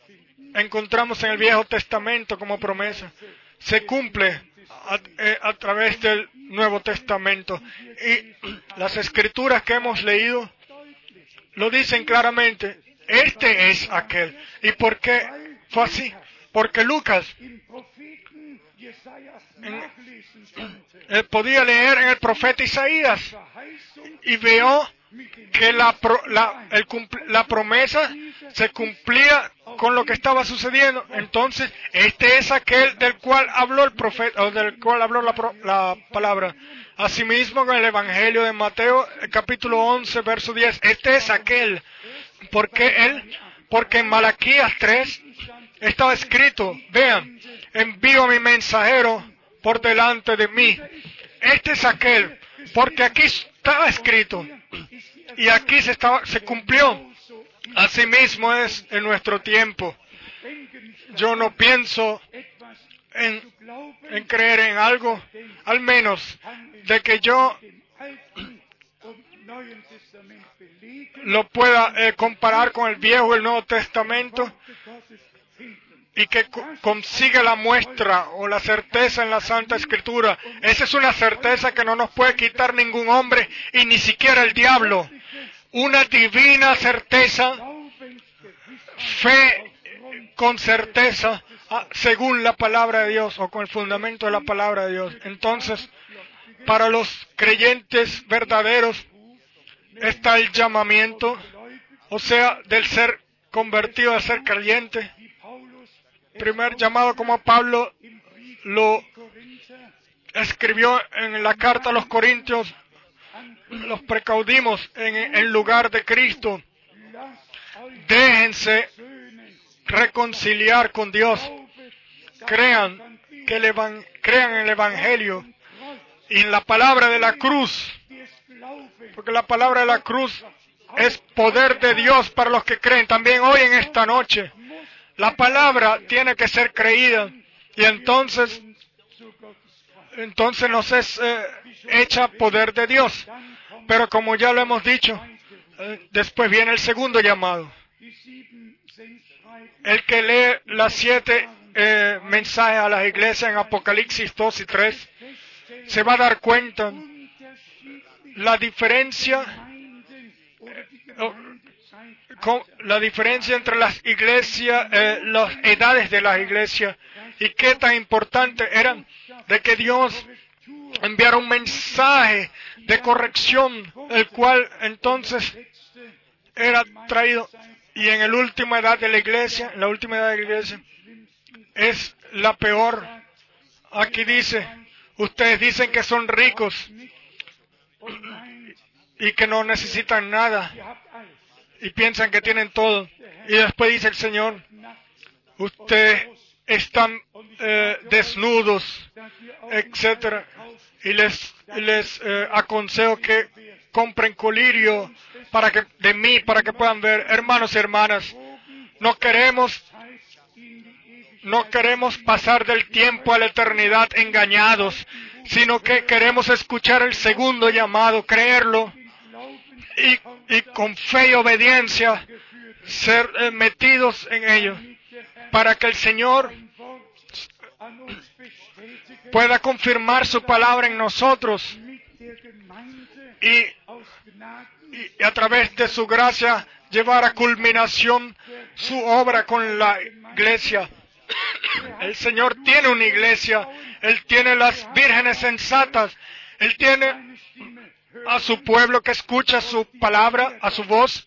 encontramos en el Viejo Testamento como promesa se cumple eh, a, través del Nuevo Testamento. Y las escrituras que hemos leído lo dicen claramente. Este es aquel. ¿Y por qué fue así? Porque Lucas podía leer en el profeta Isaías y veo que la, la, la promesa se cumplía con lo que estaba sucediendo. Entonces, este es aquel del cual habló el profeta, o del cual habló la, la palabra. Asimismo, con el Evangelio de Mateo, el capítulo 11, verso 10, este es aquel. porque él? Porque en Malaquías 3 estaba escrito, vean, envío a mi mensajero por delante de mí. Este es aquel, porque aquí estaba escrito y aquí se, estaba, se cumplió. Asimismo es en nuestro tiempo. Yo no pienso en, en creer en algo, al menos de que yo lo pueda eh, comparar con el Viejo y el Nuevo Testamento y que consiga la muestra o la certeza en la Santa Escritura. Esa es una certeza que no nos puede quitar ningún hombre y ni siquiera el diablo. Una divina certeza, fe con certeza, ah, según la palabra de Dios o con el fundamento de la palabra de Dios. Entonces, para los creyentes verdaderos está el llamamiento, o sea, del ser convertido a ser creyente. Primer llamado como Pablo lo escribió en la carta a los Corintios, los precaudimos en, en lugar de Cristo. Déjense reconciliar con Dios. Crean que el crean en el Evangelio y en la palabra de la cruz. Porque la palabra de la cruz es poder de Dios para los que creen. También hoy en esta noche. La palabra tiene que ser creída. Y entonces, entonces nos es eh, hecha poder de Dios. Pero como ya lo hemos dicho, eh, después viene el segundo llamado. El que lee las siete eh, mensajes a las iglesias en Apocalipsis 2 y 3 se va a dar cuenta la diferencia eh, la diferencia entre las iglesias, eh, las edades de las iglesias y qué tan importante eran de que Dios enviara un mensaje de corrección, el cual entonces era traído y en la última edad de la iglesia, la última edad de la iglesia, es la peor. Aquí dice, ustedes dicen que son ricos y que no necesitan nada y piensan que tienen todo. Y después dice el Señor, ustedes están eh, desnudos, etcétera, y les, les eh, aconsejo que compren colirio para que, de mí para que puedan ver. Hermanos y hermanas, no queremos, no queremos pasar del tiempo a la eternidad engañados, sino que queremos escuchar el segundo llamado, creerlo y, y con fe y obediencia ser eh, metidos en ello, para que el Señor pueda confirmar su palabra en nosotros y, a través de su gracia llevar a culminación su obra con la iglesia. El Señor tiene una iglesia, Él tiene las vírgenes sensatas, Él tiene a su pueblo que escucha su palabra, a su voz,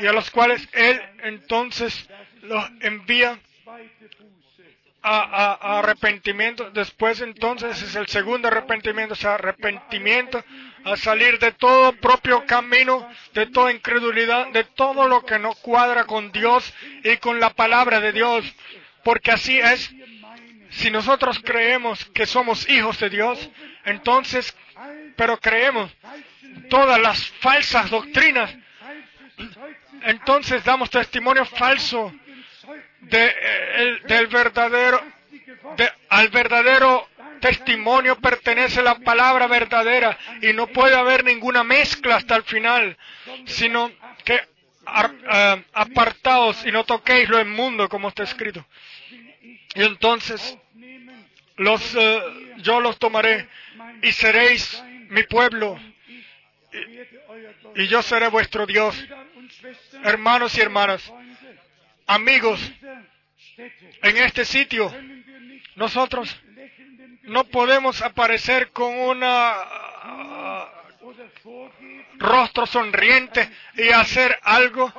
y a los cuales Él entonces los envía a, arrepentimiento. Después entonces es el segundo arrepentimiento, es arrepentimiento a salir de todo propio camino, de toda incredulidad, de todo lo que no cuadra con Dios y con la palabra de Dios. Porque así es. Si nosotros creemos que somos hijos de Dios, entonces, pero creemos todas las falsas doctrinas, entonces damos testimonio falso de, del verdadero, al verdadero testimonio pertenece la palabra verdadera y no puede haber ninguna mezcla hasta el final, sino que eh, apartaos y no toquéis lo inmundo como está escrito. Y entonces los, eh, yo los tomaré y seréis mi pueblo y yo seré vuestro Dios. Hermanos y hermanas, amigos, en este sitio nosotros no podemos aparecer con una rostro sonriente y hacer algo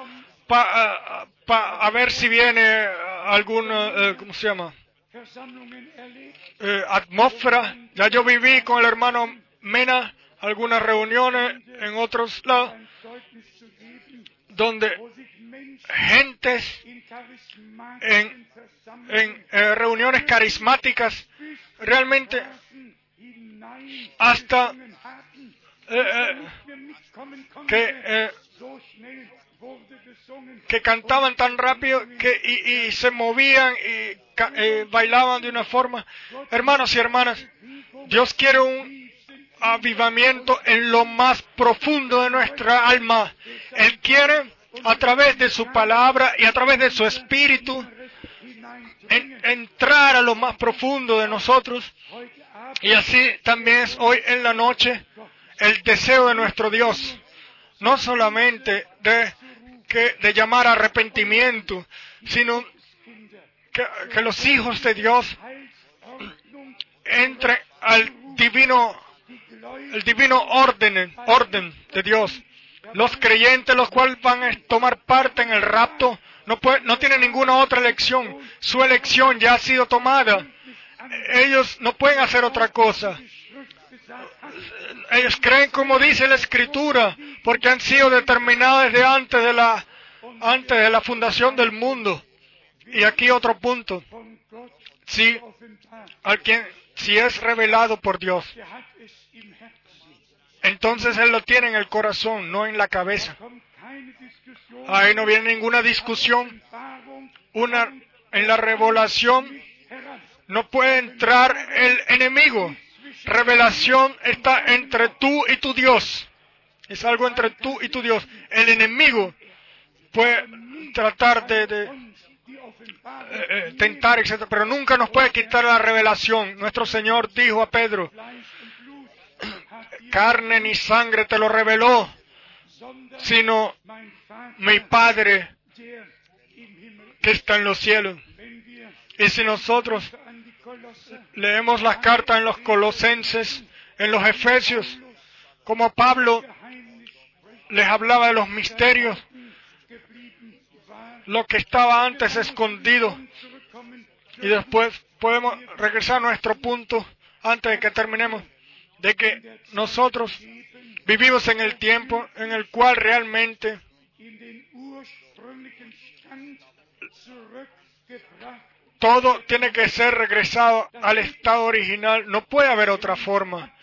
para a ver si viene alguna, eh, ¿cómo se llama? Atmósfera. Ya yo viví con el hermano Mena algunas reuniones en otros lados donde gentes en, eh, reuniones carismáticas realmente hasta eh, eh, que, que cantaban tan rápido que, y, se movían y eh, bailaban de una forma. Hermanos y hermanas, Dios quiere un avivamiento en lo más profundo de nuestra alma. Él quiere a través de su palabra y a través de su espíritu entrar a lo más profundo de nosotros. Y así también es hoy en la noche el deseo de nuestro Dios, no solamente de, que, de llamar arrepentimiento, sino que, que los hijos de Dios entren al divino, el divino orden, orden de Dios. Los creyentes, los cuales van a tomar parte en el rapto, no, no tienen ninguna otra elección. Su elección ya ha sido tomada. Ellos no pueden hacer otra cosa. Ellos creen como dice la escritura, porque han sido determinados desde antes de la, antes de la fundación del mundo. Y aquí otro punto. Si, alguien, si es revelado por Dios, entonces Él lo tiene en el corazón, no en la cabeza. Ahí no viene ninguna discusión. Una, en la revelación no puede entrar el enemigo. Revelación está entre tú y tu Dios. Es algo entre tú y tu Dios. El enemigo puede tratar de, de eh, eh, tentar, etc. Pero nunca nos puede quitar la revelación. Nuestro Señor dijo a Pedro, carne ni sangre te lo reveló, sino mi Padre que está en los cielos. Y si nosotros leemos las cartas en los colosenses, en los efesios, como Pablo les hablaba de los misterios, lo que estaba antes escondido. Y después podemos regresar a nuestro punto antes de que terminemos, de que nosotros vivimos en el tiempo en el cual realmente todo tiene que ser regresado al estado original. No puede haber otra forma.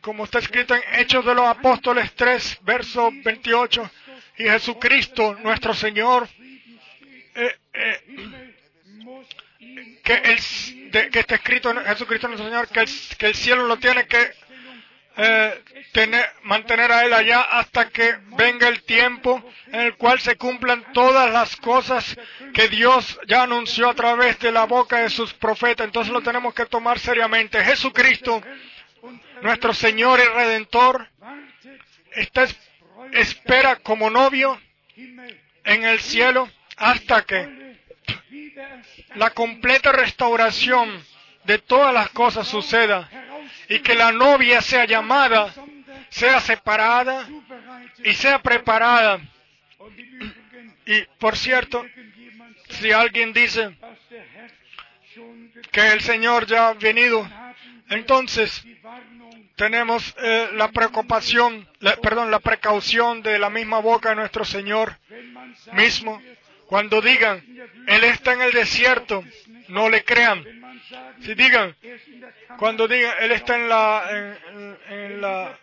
Como está escrito en Hechos de los Apóstoles 3, verso 28, y Jesucristo, nuestro Señor, eh, eh, que, el, que está escrito en Jesucristo, nuestro Señor, que el, que el cielo lo tiene que eh, tener, mantener a Él allá hasta que venga el tiempo en el cual se cumplan todas las cosas que Dios ya anunció a través de la boca de sus profetas. Entonces lo tenemos que tomar seriamente. Jesucristo, nuestro Señor y Redentor, está, espera como novio en el cielo hasta que la completa restauración de todas las cosas suceda y que la novia sea llamada, sea separada y sea preparada. Y por cierto, si alguien dice que el Señor ya ha venido, entonces tenemos eh, la preocupación, perdón, la precaución de la misma boca de nuestro Señor mismo. Cuando digan, Él está en el desierto, no le crean. Si digan, cuando digan, Él está en la, en, la,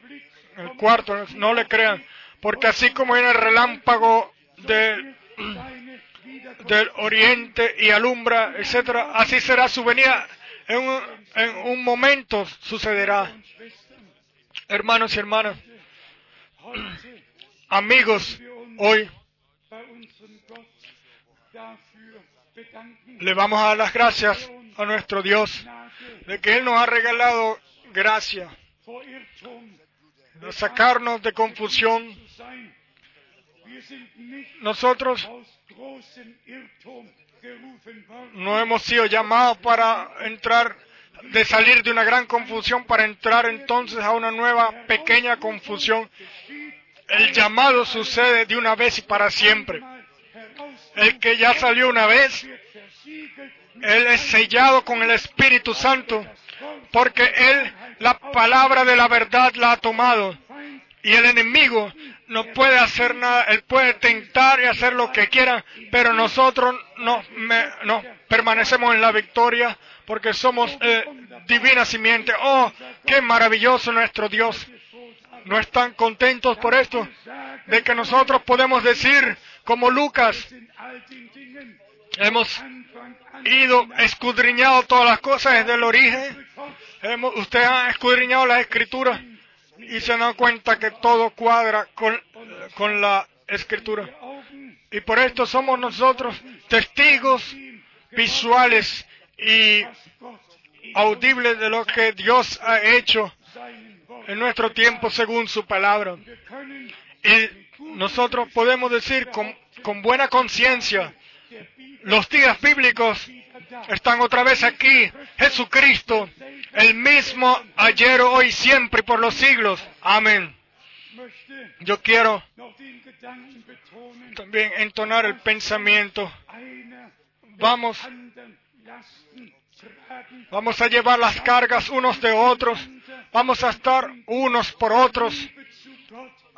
el cuarto, no le crean. Porque así como viene el relámpago del, del oriente y alumbra, etcétera, así será su venida. En un, en un momento sucederá. Hermanos y hermanas, amigos, hoy le vamos a dar las gracias a nuestro Dios de que Él nos ha regalado gracia, de sacarnos de confusión. Nosotros no hemos sido llamados para entrar, de salir de una gran confusión para entrar entonces a una nueva pequeña confusión. El llamado sucede de una vez y para siempre. El que ya salió una vez, él es sellado con el Espíritu Santo, porque Él la palabra de la verdad la ha tomado. Y el enemigo no puede hacer nada, él puede tentar y hacer lo que quiera, pero nosotros no, permanecemos en la victoria porque somos eh, divina simiente. Oh, qué maravilloso nuestro Dios. ¿No están contentos por esto? de que nosotros podemos decir, como Lucas, hemos ido escudriñado todas las cosas desde el origen. Hemos, usted ha escudriñado las escrituras y se da cuenta que todo cuadra con, con la escritura. Y por esto somos nosotros testigos visuales y audibles de lo que Dios ha hecho en nuestro tiempo según su palabra. Y nosotros podemos decir con, buena conciencia, los días bíblicos están otra vez aquí. Jesucristo, el mismo ayer, hoy, siempre y por los siglos. Amén. Yo quiero también entonar el pensamiento. Vamos, vamos a llevar las cargas unos de otros. Vamos a estar unos por otros,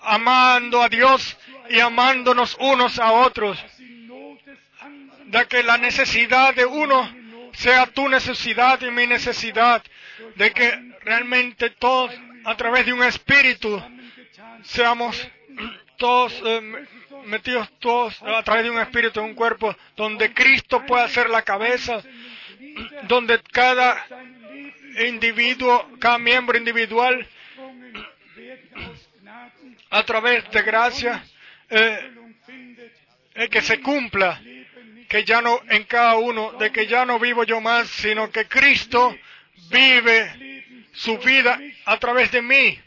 amando a Dios y amándonos unos a otros. De que la necesidad de uno sea tu necesidad y mi necesidad. De que realmente todos, a través de un espíritu, seamos todos eh, metidos todos a través de un espíritu, de un cuerpo, donde Cristo pueda ser la cabeza, donde cada individuo, cada miembro individual, a través de gracia, eh, eh, que se cumpla, que ya no en cada uno, de que ya no vivo yo más, sino que Cristo vive su vida a través de mí.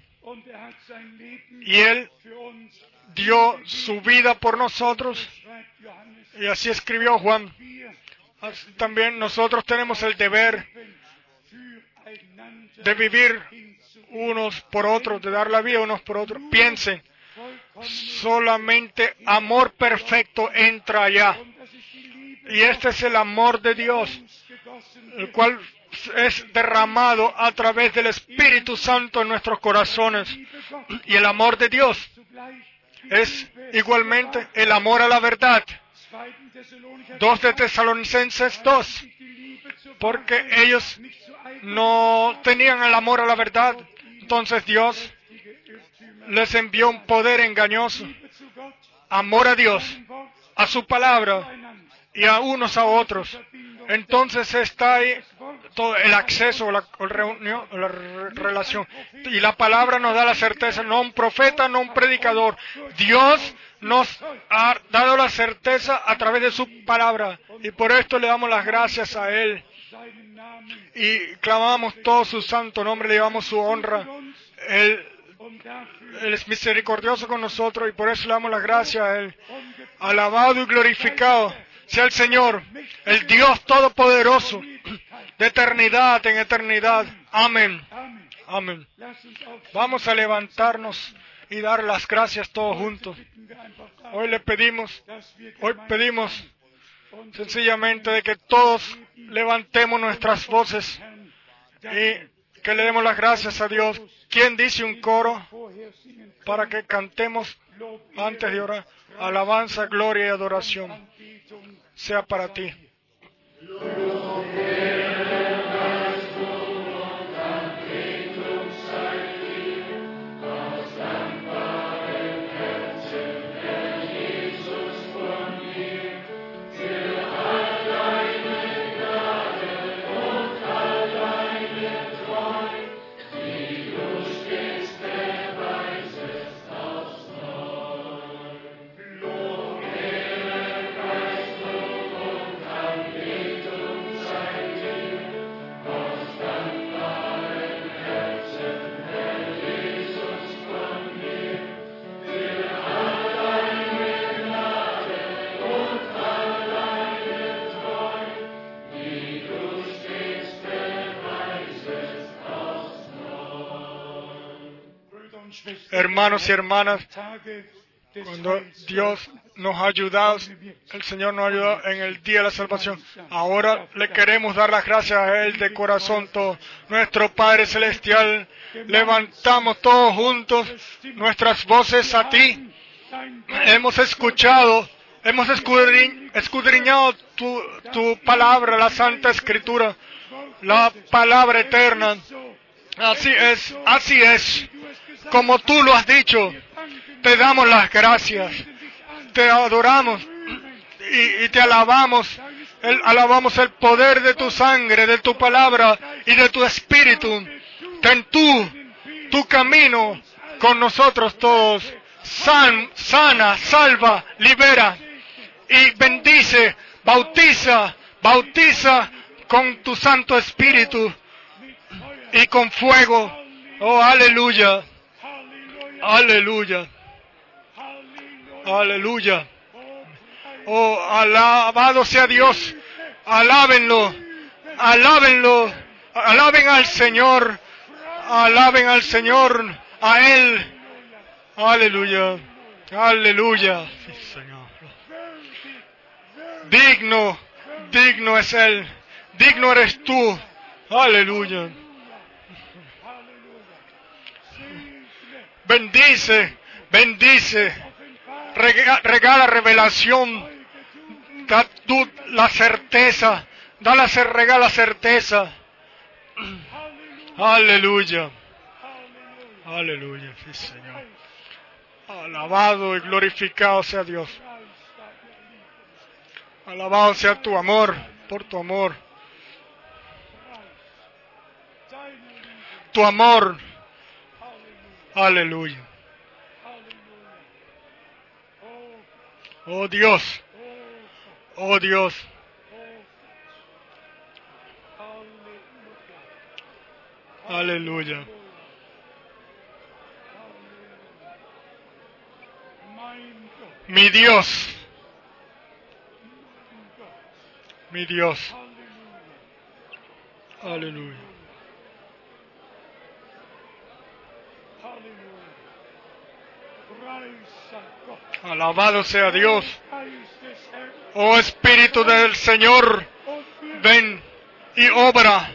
Y Él dio su vida por nosotros. Y así escribió Juan. también nosotros tenemos el deber de vivir unos por otros, de dar la vida unos por otros. Piensen, solamente amor perfecto entra allá. Y este es el amor de Dios, el cual es derramado a través del Espíritu Santo en nuestros corazones. Y el amor de Dios es igualmente el amor a la verdad. Dos de Tesalonicenses 2. Porque ellos no tenían el amor a la verdad. Entonces Dios les envió un poder engañoso. Amor a Dios, a su palabra y a unos a otros. Entonces está ahí todo el acceso, la, reunión, la relación. Y la palabra nos da la certeza, no un profeta, no un predicador. Dios nos ha dado la certeza a través de su palabra. Y por esto le damos las gracias a Él. Y clamamos todo su santo nombre, le llevamos su honra. Él, es misericordioso con nosotros y por eso le damos las gracias a Él. Alabado y glorificado sea el Señor, el Dios Todopoderoso, de eternidad en eternidad. Amén. Amén. Vamos a levantarnos y dar las gracias todos juntos. Hoy le pedimos, hoy pedimos sencillamente de que todos levantemos nuestras voces y que le demos las gracias a Dios. ¿Quién dice un coro para que cantemos antes de orar? Alabanza, gloria y adoración sea para ti. Hermanos y hermanas, cuando Dios nos ha ayudado, el Señor nos ha ayudado en el día de la salvación. Ahora le queremos dar las gracias a Él de corazón todo. Nuestro Padre Celestial, levantamos todos juntos nuestras voces a ti. Hemos escuchado, hemos escudriñado tu, tu palabra, la Santa Escritura, la palabra eterna. Así es, así es como tú lo has dicho. Te damos las gracias. Te adoramos y, te alabamos. Alabamos el poder de tu sangre, de tu palabra y de tu espíritu. Ten tú tu camino con nosotros todos. San, sana, salva, libera y bendice, bautiza, bautiza con tu Santo Espíritu y con fuego. Oh, aleluya, aleluya, aleluya. Oh, alabado sea Dios. Alábenlo, alábenlo, alaben al Señor, alaben al Señor, a Él. Aleluya, aleluya. Señor. Digno, digno es Él, digno eres tú. Aleluya. Bendice, bendice, rega- regala revelación, da tú la certeza, da la regala certeza. Aleluya, aleluya, sí Señor. Alabado y glorificado sea Dios. Alabado sea tu amor, por tu amor, tu amor. Aleluya. Oh Dios, oh Dios, aleluya. Mi Dios, mi Dios, aleluya. Alabado sea Dios. Oh Espíritu del Señor, ven y obra.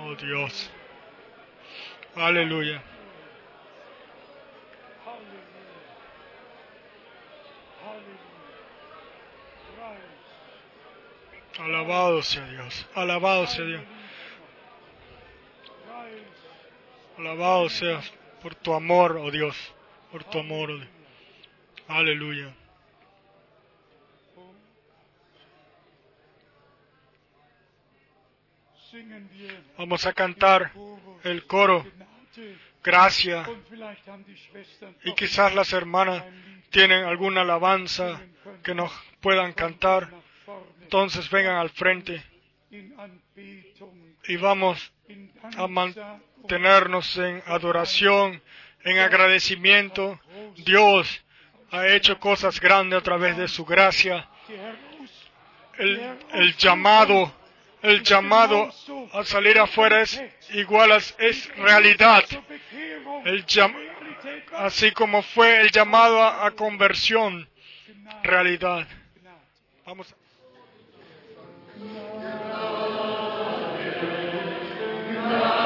Oh Dios. Aleluya. Alabado sea Dios. Alabado sea Dios. Alabado seas por tu amor, oh Dios. Por tu amor, oh Dios. Aleluya. Vamos a cantar el coro. Gracia. Y quizás las hermanas tienen alguna alabanza que nos puedan cantar. Entonces vengan al frente y vamos a mantenernos en adoración, en agradecimiento. Dios ha hecho cosas grandes a través de su gracia. El, llamado, el llamado a salir afuera es igual a, es realidad. El llam- así como fue el llamado a, a conversión, realidad. Vamos. Lord.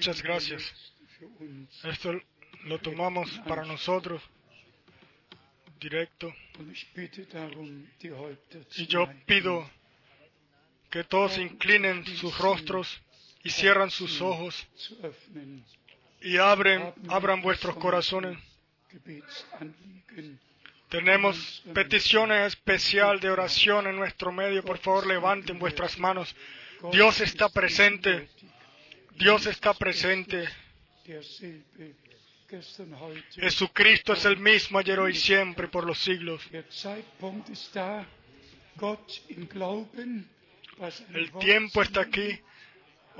Muchas gracias. Esto lo tomamos para nosotros, directo. Y yo pido que todos inclinen sus rostros y cierran sus ojos y abren, abran vuestros corazones. Tenemos peticiones especial de oración en nuestro medio. Por favor, levanten vuestras manos. Dios está presente. Dios está presente. Jesucristo es el mismo ayer, hoy, siempre, por los siglos. El tiempo está aquí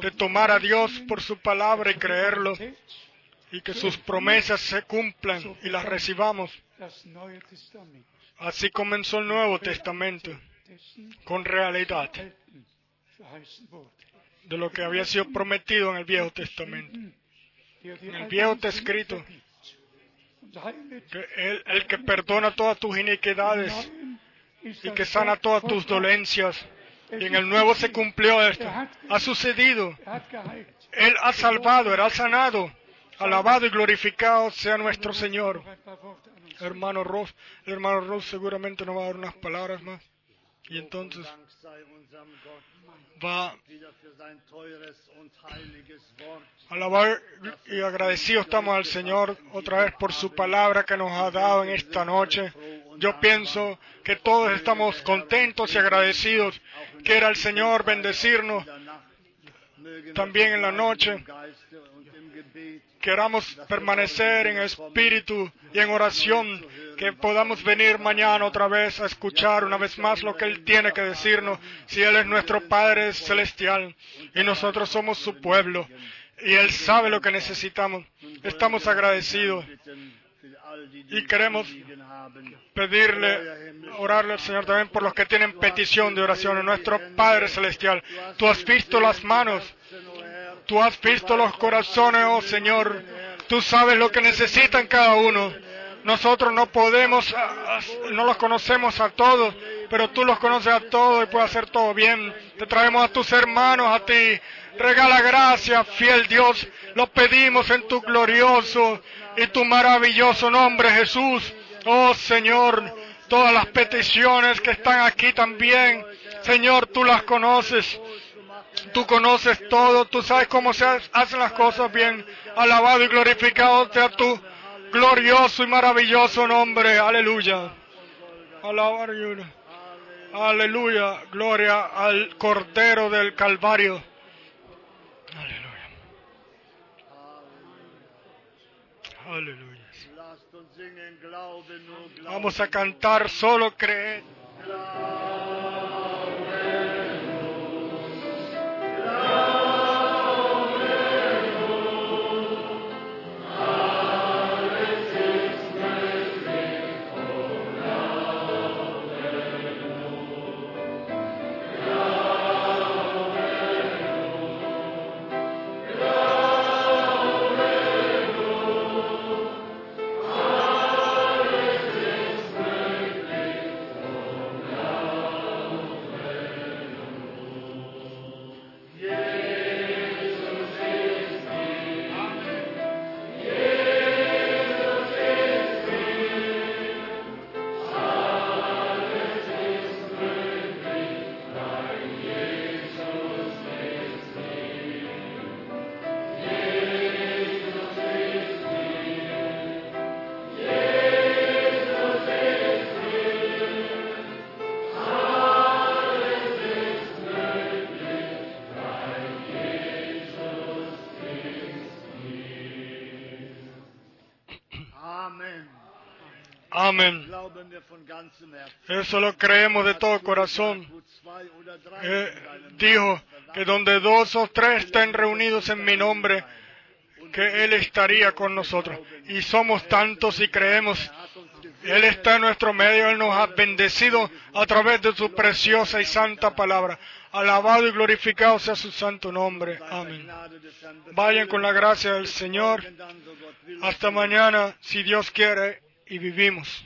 de tomar a Dios por su palabra y creerlo y que sus promesas se cumplan y las recibamos. Así comenzó el Nuevo Testamento con realidad. De lo que había sido prometido en el Viejo Testamento. En el Viejo está escrito que el que perdona todas tus iniquidades y que sana todas tus dolencias. Y en el Nuevo se cumplió esto. Ha sucedido. Él ha salvado, Él ha sanado. Alabado y glorificado sea nuestro Señor. Hermano Ross, el hermano Ross seguramente nos va a dar unas palabras más. Y entonces va a alabar y agradecidos estamos al Señor otra vez por su palabra que nos ha dado en esta noche. Yo pienso que todos estamos contentos y agradecidos. Quiera el Señor bendecirnos también en la noche. queramos permanecer en espíritu y en oración, que podamos venir mañana otra vez a escuchar una vez más lo que Él tiene que decirnos, si Él es nuestro Padre celestial y nosotros somos su pueblo y Él sabe lo que necesitamos. Estamos agradecidos y queremos pedirle, orarle al Señor también por los que tienen petición de oración nuestro Padre celestial. Tú has visto las manos, tú has visto los corazones, oh Señor. Tú sabes lo que necesitan cada uno. Nosotros no podemos, no los conocemos a todos, pero tú los conoces a todos y puedes hacer todo bien. Te traemos a tus hermanos, a ti. Regala gracia, fiel Dios. Lo pedimos en tu glorioso y tu maravilloso nombre, Jesús. Oh Señor, todas las peticiones que están aquí también. Señor, tú las conoces. Tú conoces todo, tú sabes cómo se hacen las cosas bien. Alabado y glorificado sea tu glorioso y maravilloso nombre. Aleluya. Aleluya. Aleluya. Gloria al Cordero del Calvario. Aleluya. Aleluya. Vamos a cantar solo creer. Eso lo creemos de todo corazón. Eh, dijo que donde dos o tres estén reunidos en mi nombre, que Él estaría con nosotros. Y somos tantos y creemos. Él está en nuestro medio, Él nos ha bendecido a través de su preciosa y santa palabra. Alabado y glorificado sea su santo nombre. Amén. Vayan con la gracia del Señor. Hasta mañana, si Dios quiere, y vivimos.